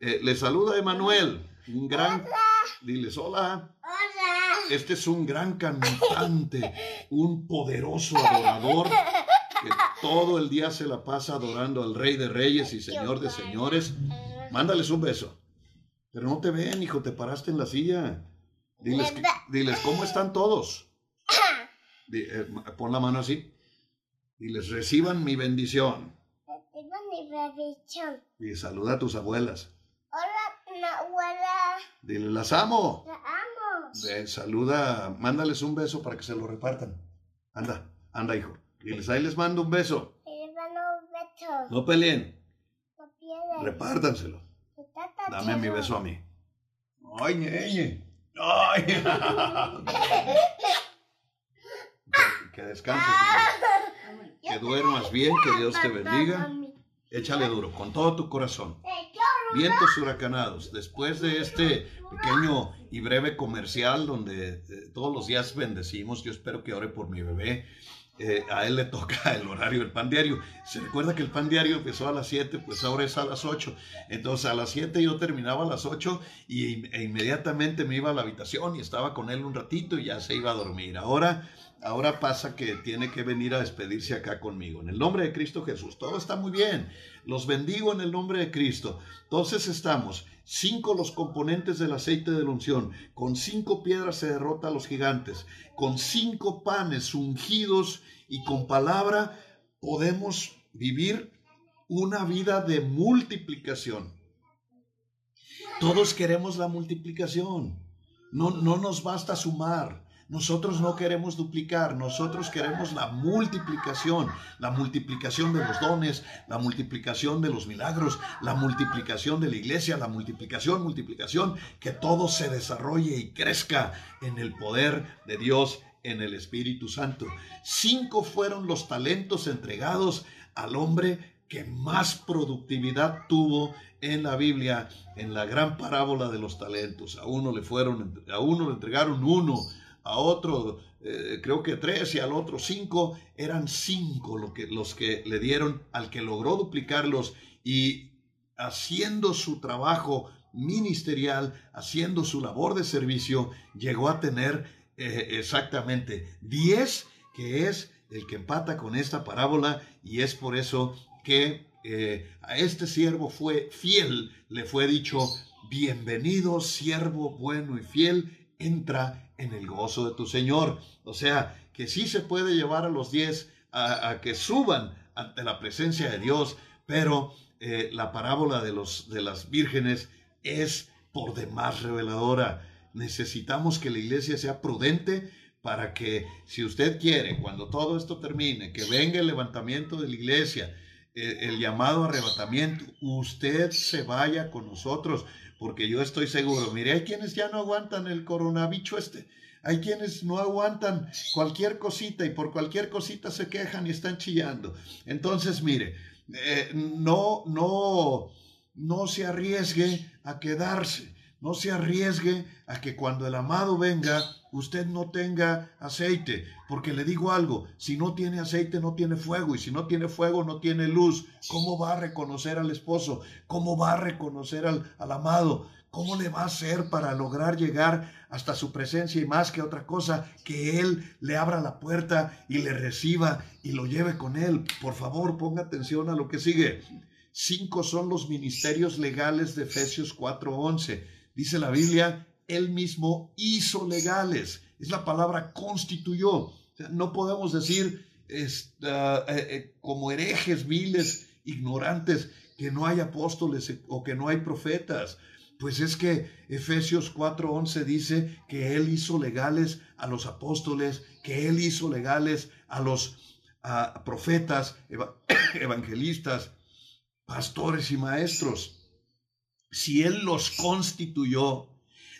Eh, le saluda Emanuel, un gran... Diles hola. Hola. Este es un gran cantante, un poderoso adorador que todo el día se la pasa adorando al Rey de Reyes y Señor de Señores. Mándales un beso. Pero no te ven, hijo, te paraste en la silla. Diles, diles ¿cómo están todos? Eh, pon la mano así. Diles, reciban mi bendición. Reciban mi bendición. Y saluda a tus abuelas. Dile, las amo. Las amo. saluda, mándales un beso para que se lo repartan. Anda, anda, hijo. Diles, ahí les mando un beso. Les mando un beso. No peleen. No. Repártanselo. Dame mi beso a mí. Ay, ñeñe. Ay. [laughs] que, que descanses. Que duermas bien, que Dios te bendiga. Échale duro, con todo tu corazón vientos huracanados. Después de este pequeño y breve comercial donde eh, todos los días bendecimos, yo espero que ore por mi bebé. Eh, a él le toca [laughs] el horario del pan diario. Se recuerda que el pan diario empezó a las 7, pues ahora es a las 8. Entonces a las 7 yo terminaba a las 8 y, e inmediatamente me iba a la habitación y estaba con él un ratito y ya se iba a dormir. Ahora ahora pasa que tiene que venir a despedirse acá conmigo. En el nombre de Cristo Jesús, todo está muy bien. Los bendigo en el nombre de Cristo. Entonces estamos, cinco los componentes del aceite de la unción. Con cinco piedras se derrota a los gigantes. Con cinco panes ungidos y con palabra podemos vivir una vida de multiplicación. Todos queremos la multiplicación. No, no nos basta sumar. Nosotros no queremos duplicar, nosotros queremos la multiplicación, la multiplicación de los dones, la multiplicación de los milagros, la multiplicación de la iglesia, la multiplicación, multiplicación, que todo se desarrolle y crezca en el poder de Dios, en el Espíritu Santo. Cinco fueron los talentos entregados al hombre que más productividad tuvo en la Biblia, en la gran parábola de los talentos. A uno le fueron, a uno le entregaron uno, a otro eh, creo que tres y al otro cinco, eran cinco lo que, los que le dieron al que logró duplicarlos y haciendo su trabajo ministerial, haciendo su labor de servicio, llegó a tener eh, exactamente diez, que es el que empata con esta parábola. Y es por eso que eh, a este siervo fue fiel, le fue dicho, bienvenido siervo bueno y fiel, entra en el gozo de tu Señor. O sea, que sí se puede llevar a los diez a, que suban ante la presencia de Dios, pero eh, la parábola de, los, de las vírgenes es por demás reveladora. Necesitamos que la iglesia sea prudente para que si usted quiere, cuando todo esto termine, que venga el levantamiento de la iglesia, eh, el, llamado arrebatamiento, usted se vaya con nosotros, porque yo estoy seguro, mire, hay quienes ya no aguantan el coronavirus este, hay quienes no aguantan cualquier cosita y por cualquier cosita se quejan y están chillando. Entonces, mire, eh, no, no, no se arriesgue a quedarse, no se arriesgue a que cuando el amado venga, usted no tenga aceite, porque le digo algo, si no tiene aceite no tiene fuego y si no tiene fuego no tiene luz. ¿Cómo va a reconocer al esposo? ¿Cómo va a reconocer al, amado? ¿Cómo le va a hacer para lograr llegar hasta su presencia y más que otra cosa, que Él le abra la puerta y le reciba y lo lleve con Él? Por favor, ponga atención a lo que sigue. Cinco son los ministerios legales de Efesios 4:11. Dice la Biblia, Él mismo hizo legales. Es la palabra constituyó. no podemos decir ah, eh, eh, como herejes viles, ignorantes, que no hay apóstoles o que no hay profetas pues es que Efesios 4:11 dice que Él hizo legales a los apóstoles, que Él hizo legales a los profetas, [coughs] evangelistas, pastores y maestros. Si Él los constituyó,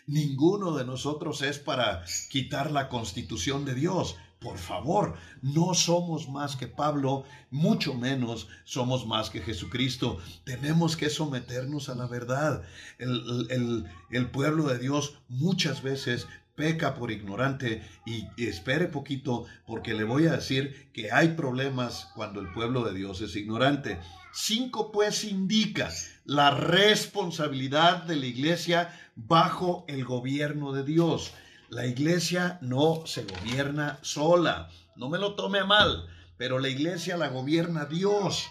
ninguno de nosotros es para quitar la constitución de Dios. Por favor, no somos más que Pablo, mucho menos somos más que Jesucristo. Tenemos que someternos a la verdad. El, pueblo de Dios muchas veces peca por ignorante y, espere poquito porque le voy a decir que hay problemas cuando el pueblo de Dios es ignorante. Cinco pues indica la responsabilidad de la iglesia bajo el gobierno de Dios. La iglesia no se gobierna sola. No me lo tome mal, pero la iglesia la gobierna Dios.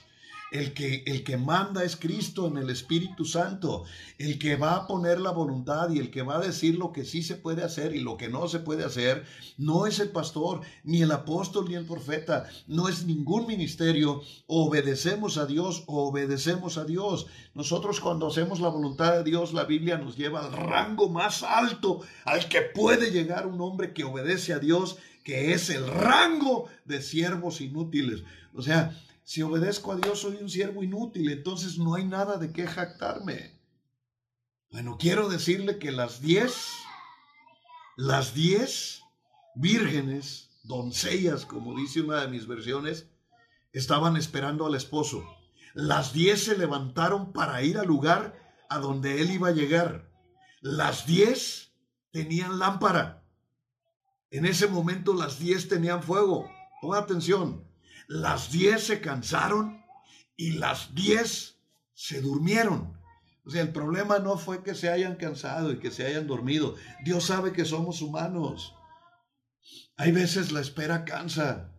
El que, el que manda es Cristo en el Espíritu Santo, el que va a poner la voluntad y el que va a decir lo que sí se puede hacer y lo que no se puede hacer, no es el pastor, ni el apóstol, ni el profeta, no es ningún ministerio. obedecemos a Dios obedecemos a Dios. Nosotros cuando hacemos la voluntad de Dios, la Biblia nos lleva al rango más alto al que puede llegar un hombre que obedece a Dios, que es el rango de siervos inútiles. O sea, si obedezco a Dios soy un siervo inútil, entonces no hay nada de qué jactarme. Bueno, quiero decirle que las diez, las diez vírgenes, doncellas, como dice una de mis versiones, estaban esperando al esposo. Las diez se levantaron para ir al lugar a donde él iba a llegar. Las diez tenían lámpara. En ese momento las diez tenían fuego. Ponga atención. Las diez se cansaron y las diez se durmieron. O sea, el problema no fue que se hayan cansado y que se hayan dormido. Dios sabe que somos humanos. Hay veces la espera cansa.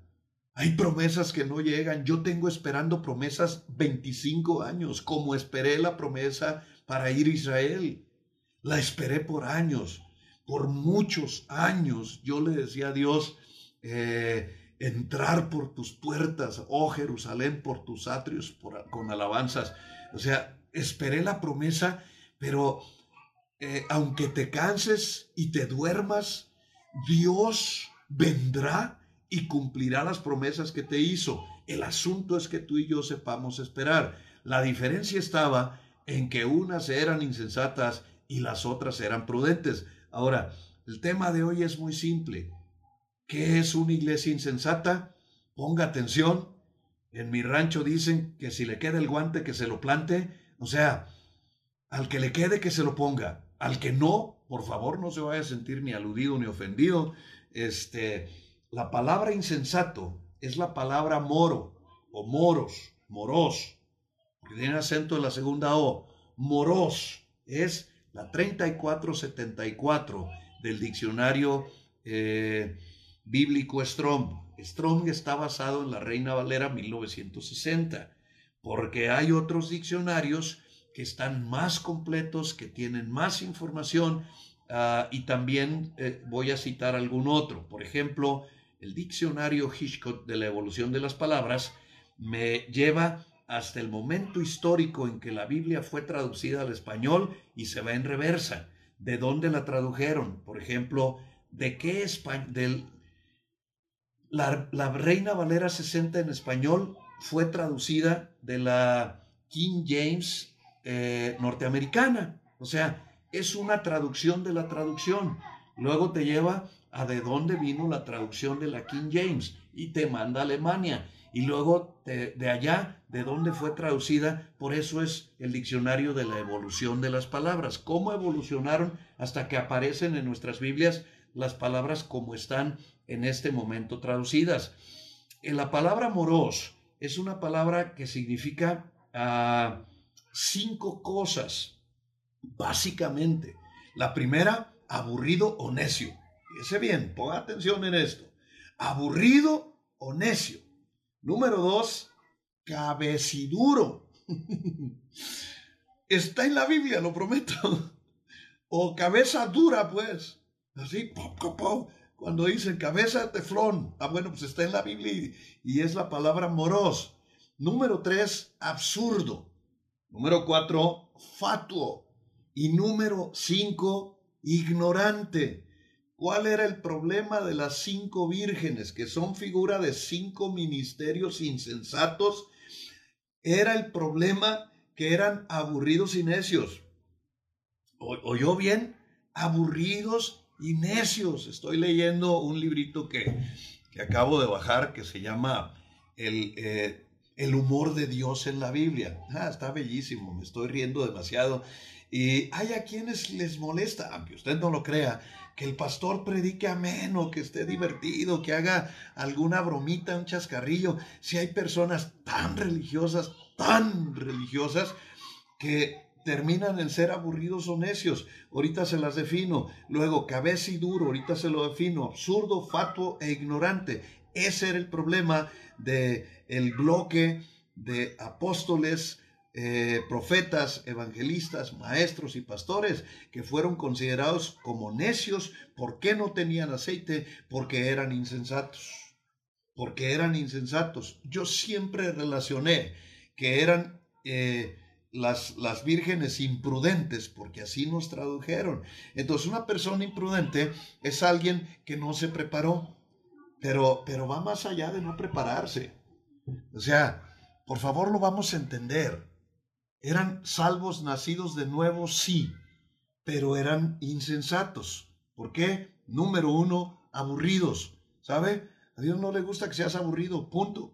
Hay promesas que no llegan. Yo tengo esperando promesas 25 años, como esperé la promesa para ir a Israel. La esperé por años, por muchos años. Yo le decía a Dios, eh, entrar por tus puertas, oh Jerusalén, por tus atrios, con alabanzas. O sea, esperé la promesa, pero eh, aunque te canses y te duermas, Dios vendrá y cumplirá las promesas que te hizo. El asunto es que tú y yo sepamos esperar. La diferencia estaba en que unas eran insensatas y las otras eran prudentes. Ahora, el tema de hoy es muy simple. ¿Qué es una iglesia insensata? Ponga atención. En mi rancho dicen que si le queda el guante, que se lo plante. O sea, al que le quede, que se lo ponga. Al que no, por favor, no se vaya a sentir ni aludido ni ofendido. Este, la palabra insensato es la palabra moro o moros, moros, porque tiene acento en la segunda O. Moros es la 3474 del diccionario eh, bíblico Strong. Strong está basado en la Reina Valera 1960, porque hay otros diccionarios que están más completos, que tienen más información, ah, y también eh, voy a citar algún otro. Por ejemplo, el diccionario Hitchcock de la evolución de las palabras me lleva hasta el momento histórico en que la Biblia fue traducida al español y se va en reversa. ¿De dónde la tradujeron? Por ejemplo, ¿de qué del La, Reina Valera 60 en español fue traducida de la King James eh, norteamericana. O sea, es una traducción de la traducción. Luego te lleva a de dónde vino la traducción de la King James y te manda a Alemania. Y luego de, allá, de dónde fue traducida, por eso es el diccionario de la evolución de las palabras. ¿Cómo evolucionaron hasta que aparecen en nuestras Biblias las palabras como están en este momento traducidas? En la palabra moros es una palabra que significa ah, cinco cosas, básicamente. La primera, aburrido o necio. Fíjese bien, ponga atención en esto. Aburrido o necio. Número dos, cabeciduro. [laughs] Está en la Biblia, lo prometo. [laughs] O cabeza dura, pues. Así, cuando dice cabeza de teflón. Ah, bueno, pues está en la Biblia y, es la palabra moros. Número tres, absurdo. Número cuatro, fatuo. Y número cinco, ignorante. ¿Cuál era el problema de las cinco vírgenes, que son figura de cinco ministerios insensatos? Era el problema que eran aburridos y necios. ¿Oyó bien? Aburridos y necios. Estoy leyendo un librito que, que acabo de bajar que se llama el, eh, el humor de Dios en la Biblia. Ah, está bellísimo, me estoy riendo demasiado. Y hay a quienes les molesta, aunque usted no lo crea, que el pastor predique ameno, que esté divertido, que haga alguna bromita, un chascarrillo. Si hay personas tan religiosas, tan religiosas, que terminan en ser aburridos o necios. Ahorita se las defino. Luego, cabeza y duro, ahorita se lo defino. Absurdo, fatuo e ignorante. Ese era el problema del el bloque de apóstoles eh, profetas, evangelistas, maestros y pastores que fueron considerados como necios. ¿Por qué no tenían aceite? Porque eran insensatos. Porque eran insensatos. Yo siempre relacioné que eran eh, las, las vírgenes imprudentes, porque así nos tradujeron. Entonces una persona imprudente es alguien que no se preparó, pero, pero va más allá de no prepararse. O sea, por favor lo vamos a entender. Eran salvos nacidos de nuevo, sí, pero eran insensatos. ¿Por qué? Número uno, aburridos. ¿Sabe? A Dios no le gusta que seas aburrido, punto.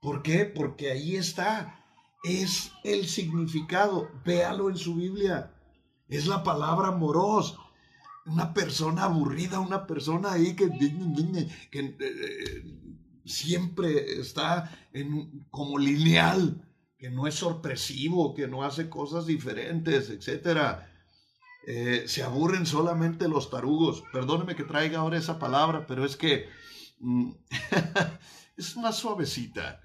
¿Por qué? Porque ahí está. Es el significado. Véalo en su Biblia. Es la palabra moros. Una persona aburrida, una persona ahí que, eh, siempre está en, como lineal que no es sorpresivo, que no hace cosas diferentes, etc. Eh, se aburren solamente los tarugos. Perdóneme que traiga ahora esa palabra, pero es que mm, [laughs] es más suavecita.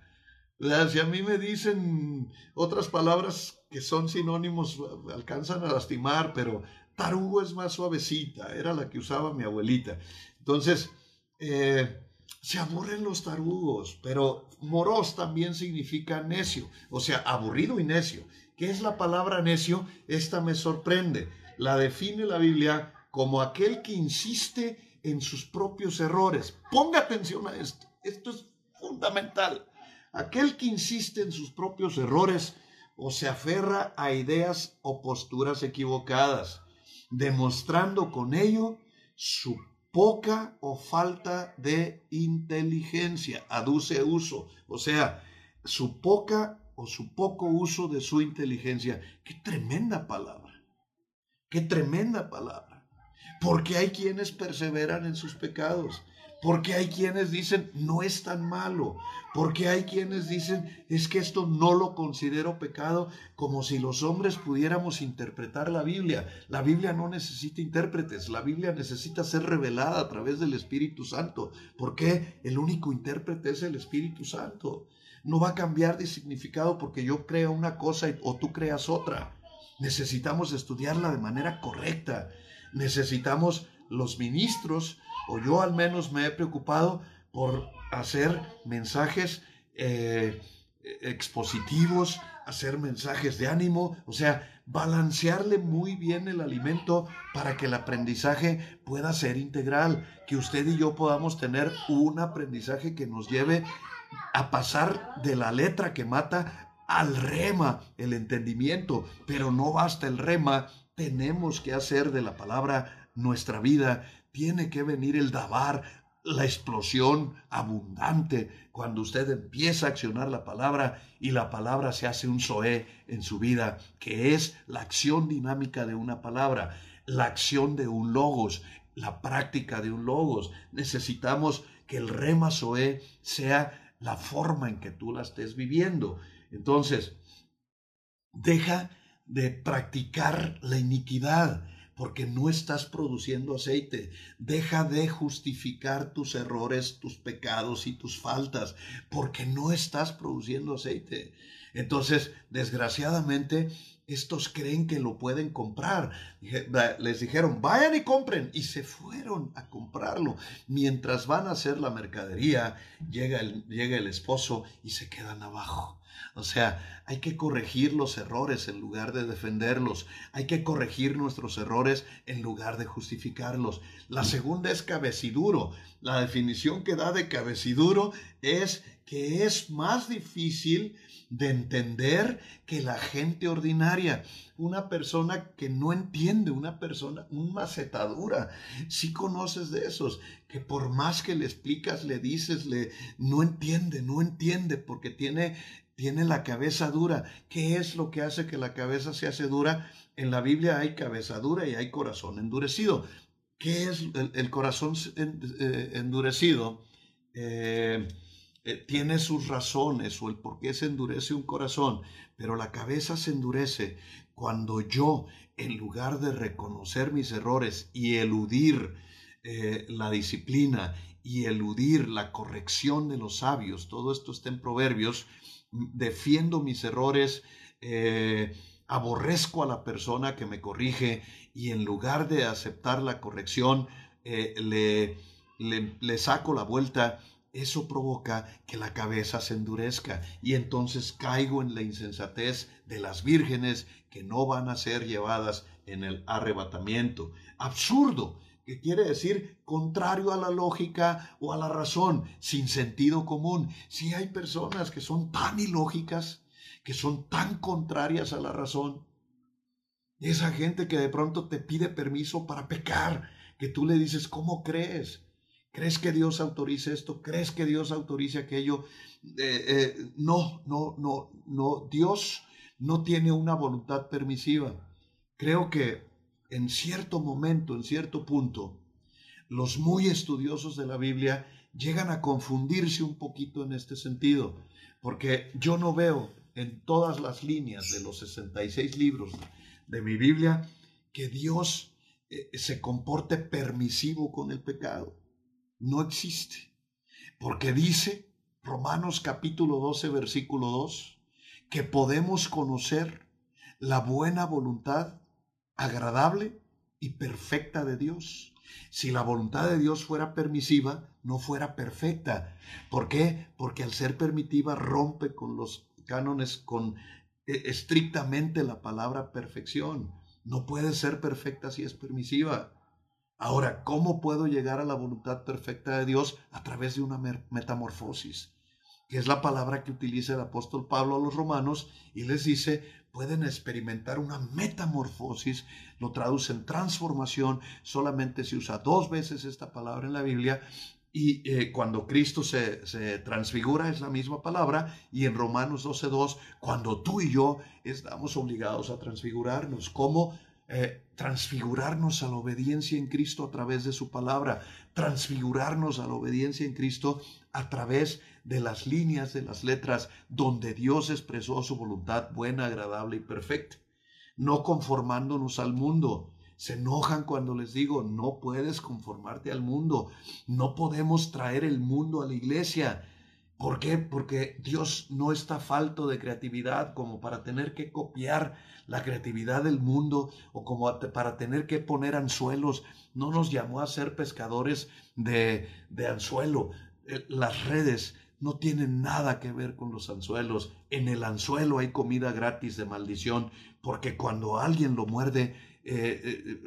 Si a mí me dicen otras palabras que son sinónimos, alcanzan a lastimar, pero tarugo es más suavecita, era la que usaba mi abuelita. Entonces, eh, se aburren los tarugos, pero moros también significa necio, o sea, aburrido y necio. ¿Qué es la palabra necio? Esta me sorprende. La define la Biblia como aquel que insiste en sus propios errores. Ponga atención a esto. Esto es fundamental. Aquel que insiste en sus propios errores o se aferra a ideas o posturas equivocadas, demostrando con ello su poca o falta de inteligencia, aduce uso, o sea, su poca o su poco uso de su inteligencia. Qué tremenda palabra, qué tremenda palabra, porque hay quienes perseveran en sus pecados, porque hay quienes dicen, no es tan malo. Porque hay quienes dicen, es que esto no lo considero pecado, como si los hombres pudiéramos interpretar la Biblia. La Biblia no necesita intérpretes, la Biblia necesita ser revelada a través del Espíritu Santo. ¿Por qué? El único intérprete es el Espíritu Santo. No va a cambiar de significado porque yo creo una cosa o tú creas otra. Necesitamos estudiarla de manera correcta. Necesitamos los ministros o yo al menos me he preocupado por hacer mensajes eh, expositivos, hacer mensajes de ánimo, o sea, balancearle muy bien el alimento para que el aprendizaje pueda ser integral, que usted y yo podamos tener un aprendizaje que nos lleve a pasar de la letra que mata al rema, el entendimiento, pero no basta el rema, tenemos que hacer de la palabra nuestra vida, tiene que venir el dabar, la explosión abundante cuando usted empieza a accionar la palabra y la palabra se hace un soe en su vida, que es la acción dinámica de una palabra, la acción de un logos, la práctica de un logos. Necesitamos que el rema soe sea la forma en que tú la estés viviendo. Entonces, deja de practicar la iniquidad porque no estás produciendo aceite. Deja de justificar tus errores, tus pecados y tus faltas, porque no estás produciendo aceite. Entonces, desgraciadamente, estos creen que lo pueden comprar. Les dijeron, vayan y compren. Y se fueron a comprarlo. Mientras van a hacer la mercadería, llega el, llega el esposo y se quedan abajo. O sea, hay que corregir los errores en lugar de defenderlos. Hay que corregir nuestros errores en lugar de justificarlos. La segunda es cabeciduro. La definición que da de cabeciduro es que es más difícil de entender que la gente ordinaria. Una persona que no entiende, una persona, un macetadura. Si conoces de esos, que por más que le explicas, le dices, le, no entiende, no entiende, porque tiene tiene la cabeza dura. ¿Qué es lo que hace que la cabeza se hace dura? En la Biblia hay cabeza dura y hay corazón endurecido. ¿Qué es el, corazón eh, endurecido? Eh, eh, tiene sus razones o el por qué se endurece un corazón, pero la cabeza se endurece cuando yo, en lugar de reconocer mis errores y eludir la disciplina y eludir la corrección de los sabios, todo esto está en Proverbios, defiendo mis errores, eh, aborrezco a la persona que me corrige y en lugar de aceptar la corrección, eh, le, le, saco la vuelta, eso provoca que la cabeza se endurezca y entonces caigo en la insensatez de las vírgenes que no van a ser llevadas en el arrebatamiento. Absurdo que quiere decir contrario a la lógica o a la razón, sin sentido común. Si hay personas que son tan ilógicas, que son tan contrarias a la razón, esa gente que de pronto te pide permiso para pecar, que tú le dices, ¿cómo crees? ¿Crees que Dios autorice esto? ¿Crees que Dios autorice aquello? Eh, eh, no, no, no, no. Dios no tiene una voluntad permisiva. Creo que en cierto momento, en cierto punto, los muy estudiosos de la Biblia llegan a confundirse un poquito en este sentido, porque yo no veo en todas las líneas de los 66 libros de mi Biblia que Dios eh, se comporte permisivo con el pecado. No existe, porque dice Romanos capítulo 12, versículo 2, que podemos conocer la buena voluntad agradable y perfecta de Dios. Si la voluntad de Dios fuera permisiva, no fuera perfecta. ¿Por qué? Porque al ser permitiva rompe con los cánones, con eh, estrictamente la palabra perfección. No puede ser perfecta si es permisiva. Ahora, ¿cómo puedo llegar a la voluntad perfecta de Dios? A través de una metamorfosis, que es la palabra que utiliza el apóstol Pablo a los romanos y les dice, pueden experimentar una metamorfosis, lo traduce en transformación, solamente se usa dos veces esta palabra en la Biblia y eh, cuando Cristo se, se, transfigura es la misma palabra y en Romanos 12.2, cuando tú y yo estamos obligados a transfigurarnos, ¿cómo? Eh, transfigurarnos a la obediencia en Cristo a través de su palabra, transfigurarnos a la obediencia en Cristo a través de las líneas de las letras donde Dios expresó su voluntad buena, agradable y perfecta, no conformándonos al mundo. Se enojan cuando les digo, no puedes conformarte al mundo, no podemos traer el mundo a la iglesia. ¿Por qué? Porque Dios no está falto de creatividad como para tener que copiar la creatividad del mundo o como para tener que poner anzuelos. No nos llamó a ser pescadores de, de anzuelo. Eh, las redes no tienen nada que ver con los anzuelos. En el anzuelo hay comida gratis de maldición, porque cuando alguien lo muerde, eh, eh,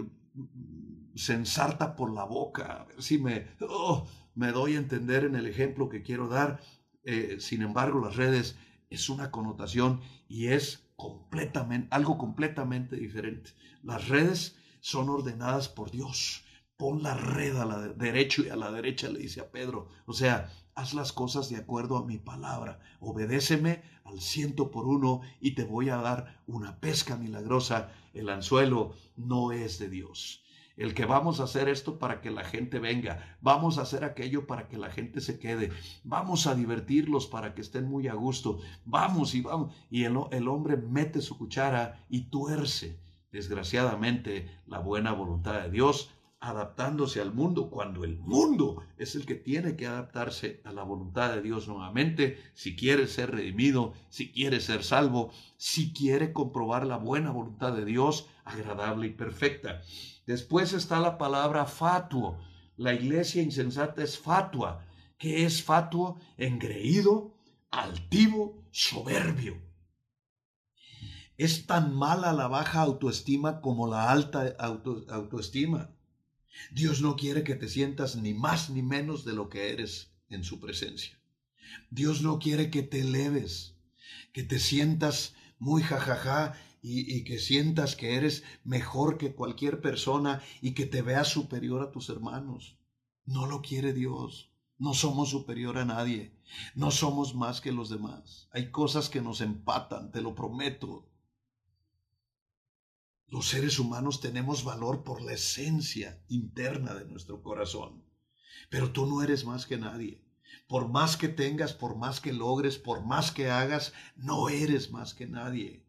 se ensarta por la boca. A ver si me, oh, me doy a entender en el ejemplo que quiero dar. Eh, sin embargo, las redes es una connotación y es completamente, algo completamente diferente. Las redes son ordenadas por Dios. Pon la red a la derecha y a la derecha le dice a Pedro. O sea, haz las cosas de acuerdo a mi palabra. Obedéceme al ciento por uno y te voy a dar una pesca milagrosa. El anzuelo no es de Dios. El que vamos a hacer esto para que la gente venga, vamos a hacer aquello para que la gente se quede, vamos a divertirlos para que estén muy a gusto, vamos y vamos. Y el, el hombre mete su cuchara y tuerce, desgraciadamente, la buena voluntad de Dios adaptándose al mundo, cuando el mundo es el que tiene que adaptarse a la voluntad de Dios nuevamente, si quiere ser redimido, si quiere ser salvo, si quiere comprobar la buena voluntad de Dios, agradable y perfecta. Después está la palabra fatuo. La iglesia insensata es fatua. ¿Qué es fatuo? Engreído, altivo, soberbio. Es tan mala la baja autoestima como la alta autoestima. Dios no quiere que te sientas ni más ni menos de lo que eres en su presencia. Dios no quiere que te eleves, que te sientas muy jajaja y, y, que sientas que eres mejor que cualquier persona y que te veas superior a tus hermanos. No lo quiere Dios. No somos superior a nadie. No somos más que los demás. Hay cosas que nos empatan, te lo prometo. Los seres humanos tenemos valor por la esencia interna de nuestro corazón. Pero tú no eres más que nadie. Por más que tengas, por más que logres, por más que hagas, no eres más que nadie.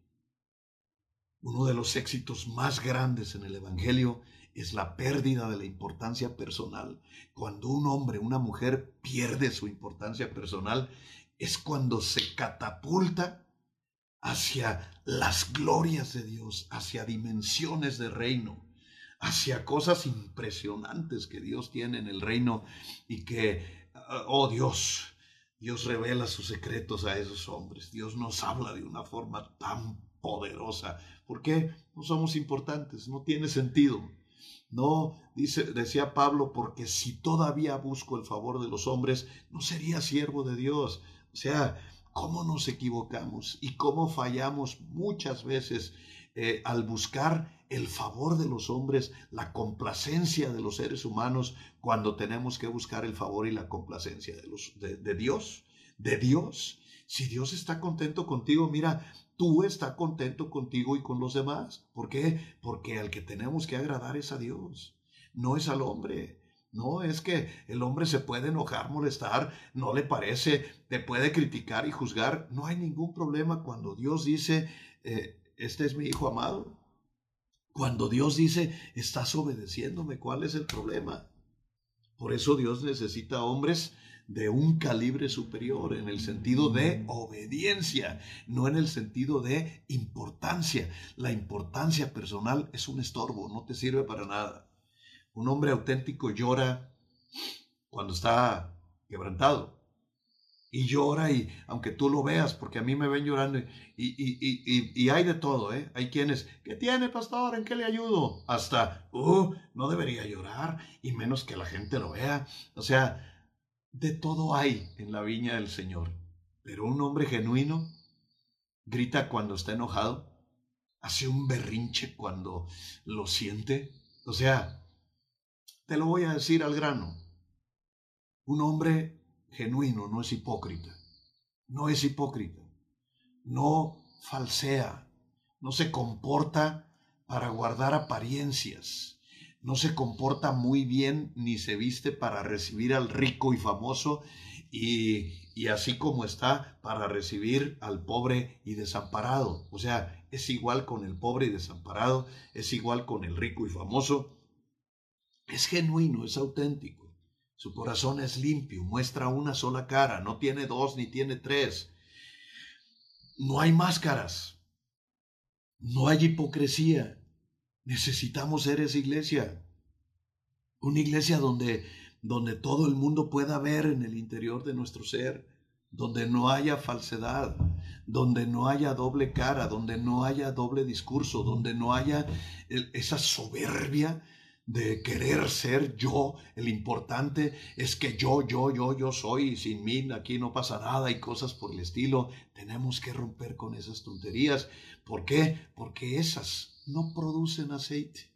Uno de los éxitos más grandes en el Evangelio es la pérdida de la importancia personal. Cuando un hombre, una mujer pierde su importancia personal, es cuando se catapulta hacia las glorias de Dios, hacia dimensiones de reino, hacia cosas impresionantes que Dios tiene en el reino y que, oh Dios, Dios revela sus secretos a esos hombres. Dios nos habla de una forma tan poderosa. ¿Por qué? No somos importantes, no tiene sentido. No, dice, decía Pablo, porque si todavía busco el favor de los hombres, no sería siervo de Dios. O sea, cómo nos equivocamos y cómo fallamos muchas veces eh, al buscar el favor de los hombres, la complacencia de los seres humanos, cuando tenemos que buscar el favor y la complacencia de, los, de, Dios, de Dios. Si Dios está contento contigo, mira, tú estás contento contigo y con los demás. ¿Por qué? Porque al que tenemos que agradar es a Dios, no es al hombre. No, es que el hombre se puede enojar, molestar, no le parece, te puede criticar y juzgar. No hay ningún problema cuando Dios dice, eh, este es mi hijo amado. Cuando Dios dice, estás obedeciéndome, ¿cuál es el problema? Por eso Dios necesita hombres de un calibre superior, en el sentido de obediencia, no en el sentido de importancia. La importancia personal es un estorbo, no te sirve para nada. Un hombre auténtico llora cuando está quebrantado. Y llora y aunque tú lo veas, porque a mí me ven llorando y, y, y, hay de todo, ¿eh? Hay quienes, ¿qué tiene, pastor? ¿En qué le ayudo? Hasta, uh, no debería llorar y menos que la gente lo vea. O sea, de todo hay en la viña del Señor. Pero un hombre genuino grita cuando está enojado, hace un berrinche cuando lo siente. O sea, te lo voy a decir al grano. Un hombre genuino no es hipócrita. No es hipócrita. No falsea. No se comporta para guardar apariencias. No se comporta muy bien ni se viste para recibir al rico y famoso y, y, así como está para recibir al pobre y desamparado. O sea, es igual con el pobre y desamparado, es igual con el rico y famoso, es genuino, es auténtico. Su corazón es limpio, muestra una sola cara, no tiene dos ni tiene tres. No hay máscaras, no hay hipocresía. Necesitamos ser esa iglesia. Una iglesia donde, donde todo el mundo pueda ver en el interior de nuestro ser donde no haya falsedad, donde no haya doble cara, donde no haya doble discurso, donde no haya esa soberbia de querer ser yo, el importante es que yo, yo, yo, yo soy, y sin mí aquí no pasa nada y cosas por el estilo. Tenemos que romper con esas tonterías. ¿Por qué? Porque esas no producen aceite.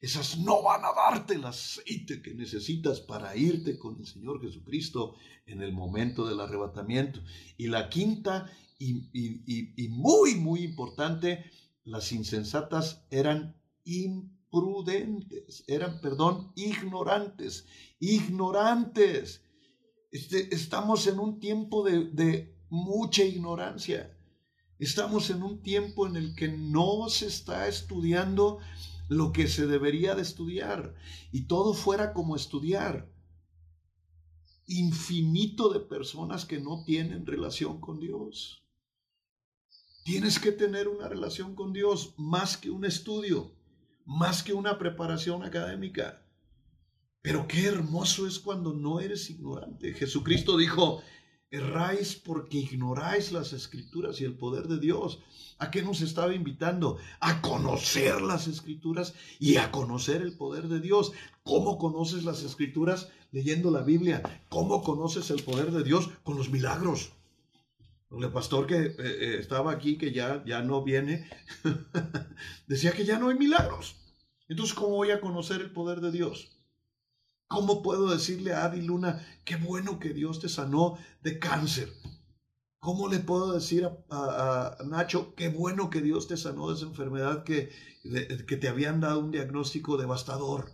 Esas no van a darte el aceite que necesitas para irte con el Señor Jesucristo en el momento del arrebatamiento. Y la quinta y, y muy, muy importante, las insensatas eran imprudentes, eran, perdón, ignorantes, ignorantes. Este, estamos en un tiempo de, de mucha ignorancia. Estamos en un tiempo en el que no se está estudiando lo que se debería de estudiar y todo fuera como estudiar. Infinito de personas que no tienen relación con Dios. Tienes que tener una relación con Dios más que un estudio más que una preparación académica. Pero qué hermoso es cuando no eres ignorante. Jesucristo dijo, erráis porque ignoráis las escrituras y el poder de Dios. ¿A qué nos estaba invitando? A conocer las escrituras y a conocer el poder de Dios. ¿Cómo conoces las escrituras? Leyendo la Biblia. ¿Cómo conoces el poder de Dios? Con los milagros. El pastor que eh, eh, estaba aquí, que ya, ya no viene, [laughs] decía que ya no hay milagros. Entonces, ¿cómo voy a conocer el poder de Dios? ¿Cómo puedo decirle a Adi Luna, qué bueno que Dios te sanó de cáncer? ¿Cómo le puedo decir a, Nacho, qué bueno que Dios te sanó de esa enfermedad que, que te habían dado un diagnóstico devastador?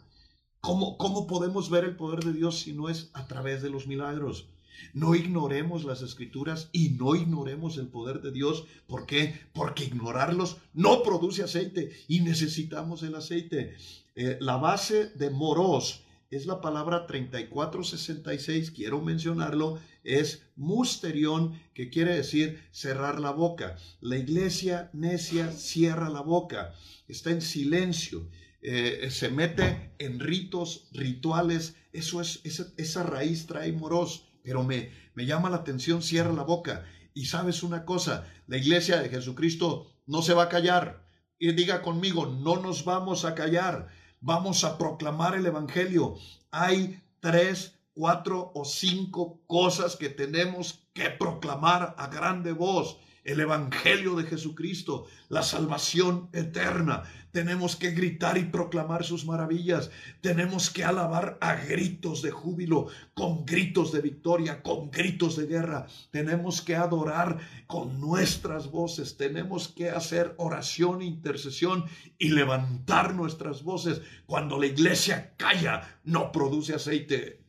¿Cómo, ¿Cómo podemos ver el poder de Dios si no es a través de los milagros? No ignoremos las escrituras y no ignoremos el poder de Dios. ¿Por qué? Porque ignorarlos no produce aceite y necesitamos el aceite. Eh, la base de moros es la palabra 3466, quiero mencionarlo, es musterión, que quiere decir cerrar la boca. La iglesia necia cierra la boca, está en silencio. Eh, se mete en ritos, rituales, eso es, esa, esa raíz trae moros pero me, me llama la atención, cierra la boca. Y sabes una cosa, la iglesia de Jesucristo no se va a callar. Y diga conmigo, no nos vamos a callar, vamos a proclamar el Evangelio. Hay tres, cuatro o cinco cosas que tenemos que proclamar a grande voz el Evangelio de Jesucristo, la salvación eterna. Tenemos que gritar y proclamar sus maravillas. Tenemos que alabar a gritos de júbilo, con gritos de victoria, con gritos de guerra. Tenemos que adorar con nuestras voces. Tenemos que hacer oración, intercesión y levantar nuestras voces. Cuando la iglesia calla, no produce aceite.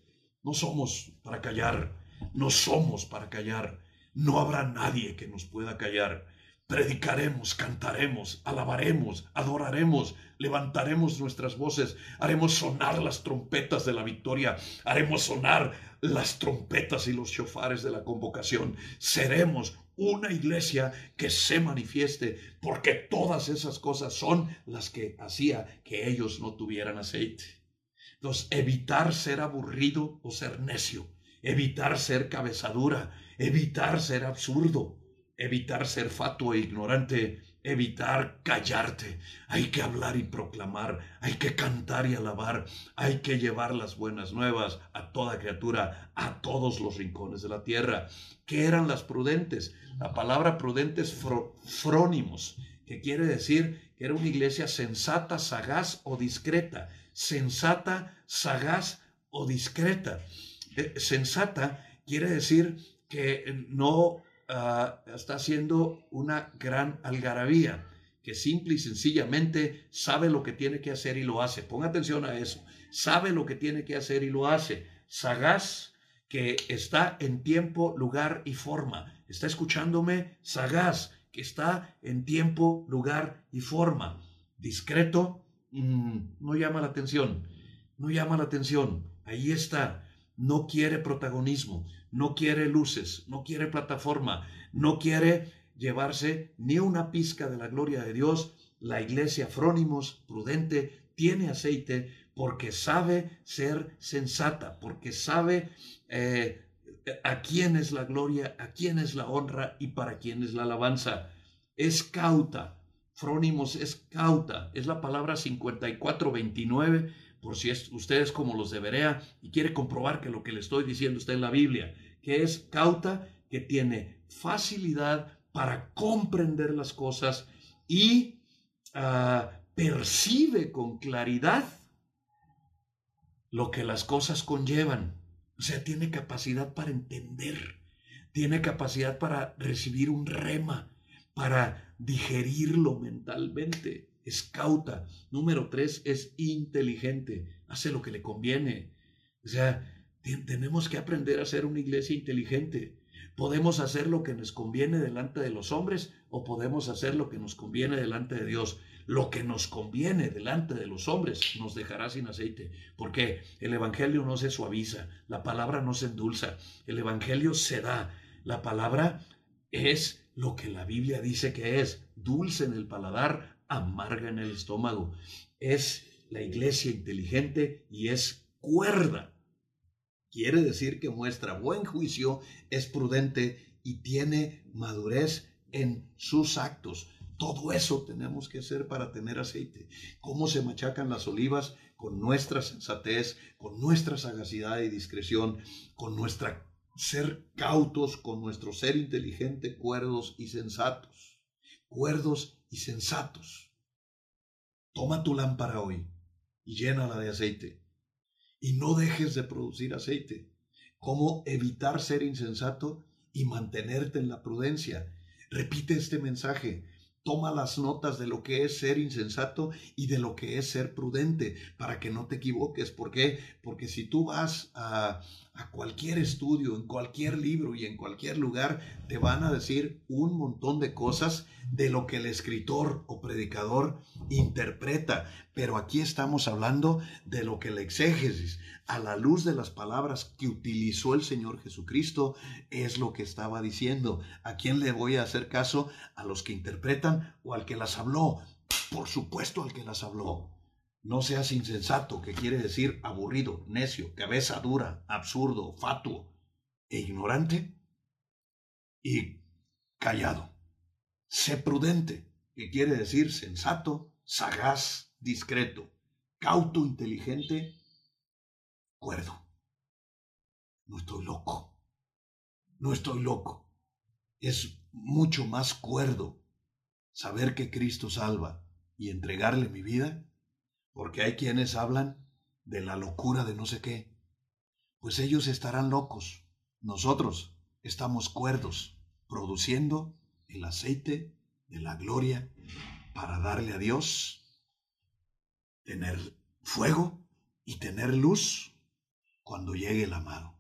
No somos para callar. No somos para callar. No habrá nadie que nos pueda callar. Predicaremos, cantaremos, alabaremos, adoraremos, levantaremos nuestras voces, haremos sonar las trompetas de la victoria, haremos sonar las trompetas y los chofares de la convocación. Seremos una iglesia que se manifieste, porque todas esas cosas son las que hacía que ellos no tuvieran aceite. Entonces, evitar ser aburrido o ser necio, evitar ser cabezadura, evitar ser absurdo, evitar ser fatuo e ignorante, evitar callarte. Hay que hablar y proclamar, hay que cantar y alabar, hay que llevar las buenas nuevas a toda criatura, a todos los rincones de la tierra. ¿Qué eran las prudentes? La palabra prudentes frónimos, que quiere decir que era una iglesia sensata, sagaz o discreta. Sensata, sagaz o discreta. Eh, sensata quiere decir que no ah, está haciendo una gran algarabía, que simple y sencillamente sabe lo que tiene que hacer y lo hace. Ponga atención a eso. Sabe lo que tiene que hacer y lo hace. Sagaz, que está en tiempo, lugar y forma. ¿Está escuchándome? Sagaz, que está en tiempo, lugar y forma. Discreto, mm, no llama la atención. No llama la atención. Ahí está. No quiere protagonismo no quiere luces, no quiere plataforma, no quiere llevarse ni una pizca de la gloria de Dios. La iglesia frónimos, prudente, tiene aceite porque sabe ser sensata, porque sabe eh, a quién es la gloria, a quién es la honra y para quién es la alabanza. Es cauta. Frónimos es cauta. Es la palabra 5429, por si es, usted es como los de Berea y quiere comprobar que lo que le estoy diciendo está en la Biblia, que es cauta, que tiene facilidad para comprender las cosas y ah, percibe con claridad lo que las cosas conllevan. O sea, tiene capacidad para entender, tiene capacidad para recibir un rema, para digerirlo mentalmente. Es cauta. Número tres, es inteligente, hace lo que le conviene. O sea, tenemos que aprender a ser una iglesia inteligente. Podemos hacer lo que nos conviene delante de los hombres o podemos hacer lo que nos conviene delante de Dios lo que nos conviene delante de los hombres nos dejará sin aceite. Porque el Evangelio no se suaviza, la palabra no se endulza, el Evangelio se da. La palabra es lo que la Biblia dice que es, dulce en el paladar, amarga en el estómago. Es la iglesia inteligente y es cuerda. Quiere decir que muestra buen juicio, es prudente y tiene madurez en sus actos. Todo eso tenemos que hacer para tener aceite. Cómo se machacan las olivas con nuestra sensatez, con nuestra sagacidad y discreción, con nuestra ser cautos, con nuestro ser inteligente, cuerdos y sensatos. Cuerdos y sensatos. Toma tu lámpara hoy y llénala de aceite. Y no dejes de producir aceite. ¿Cómo evitar ser insensato y mantenerte en la prudencia? Repite este mensaje toma las notas de lo que es ser insensato y de lo que es ser prudente para que no te equivoques. ¿Por qué? Porque si tú vas a, a, cualquier estudio, en cualquier libro y en cualquier lugar, te van a decir un montón de cosas de lo que el escritor o predicador interpreta. Pero aquí estamos hablando de lo que el exégesis, a la luz de las palabras que utilizó el Señor Jesucristo, es lo que estaba diciendo. ¿A quién le voy a hacer caso? ¿A los que interpretan o al que las habló? Por supuesto al que las habló. No seas insensato, que quiere decir aburrido, necio, cabeza dura, absurdo, fatuo e ignorante y callado. Sé prudente, que quiere decir sensato, sagaz, discreto, cauto, inteligente cuerdo. No estoy loco. No estoy loco. Es mucho más cuerdo saber que Cristo salva y entregarle mi vida, porque hay quienes hablan de la locura de no sé qué. Pues ellos estarán locos. Nosotros estamos cuerdos, produciendo el aceite de la gloria para darle a Dios, tener fuego y tener luz cuando llegue el amado.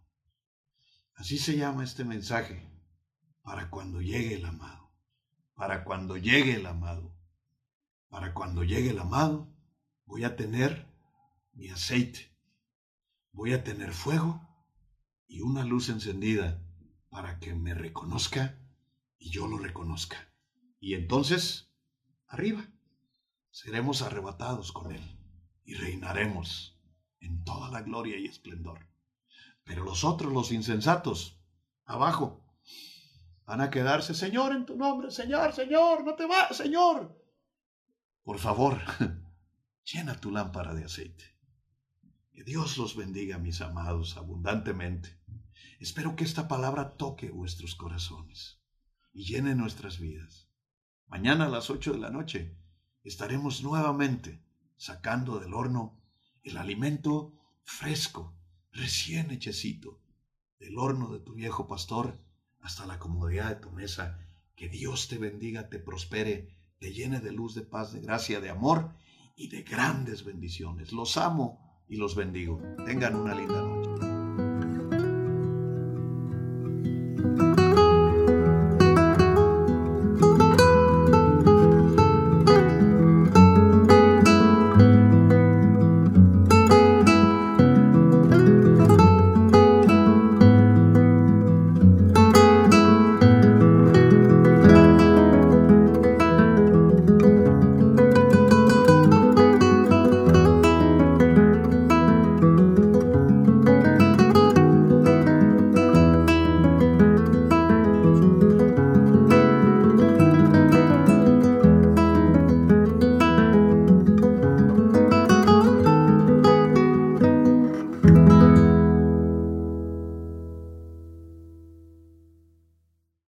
Así se llama este mensaje, para cuando llegue el amado, para cuando llegue el amado, para cuando llegue el amado, voy a tener mi aceite, voy a tener fuego y una luz encendida para que me reconozca y yo lo reconozca. Y entonces, arriba, seremos arrebatados con Él y reinaremos en toda la gloria y esplendor. Pero los otros, los insensatos, abajo, van a quedarse, Señor, en tu nombre, Señor, Señor, no te vas, Señor. Por favor, [laughs] llena tu lámpara de aceite. Que Dios los bendiga, mis amados, abundantemente. Espero que esta palabra toque vuestros corazones y llene nuestras vidas. Mañana a las ocho de la noche estaremos nuevamente sacando del horno el alimento fresco, recién hechecito, del horno de tu viejo pastor hasta la comodidad de tu mesa. Que Dios te bendiga, te prospere, te llene de luz, de paz, de gracia, de amor y de grandes bendiciones. Los amo y los bendigo. Tengan una linda noche.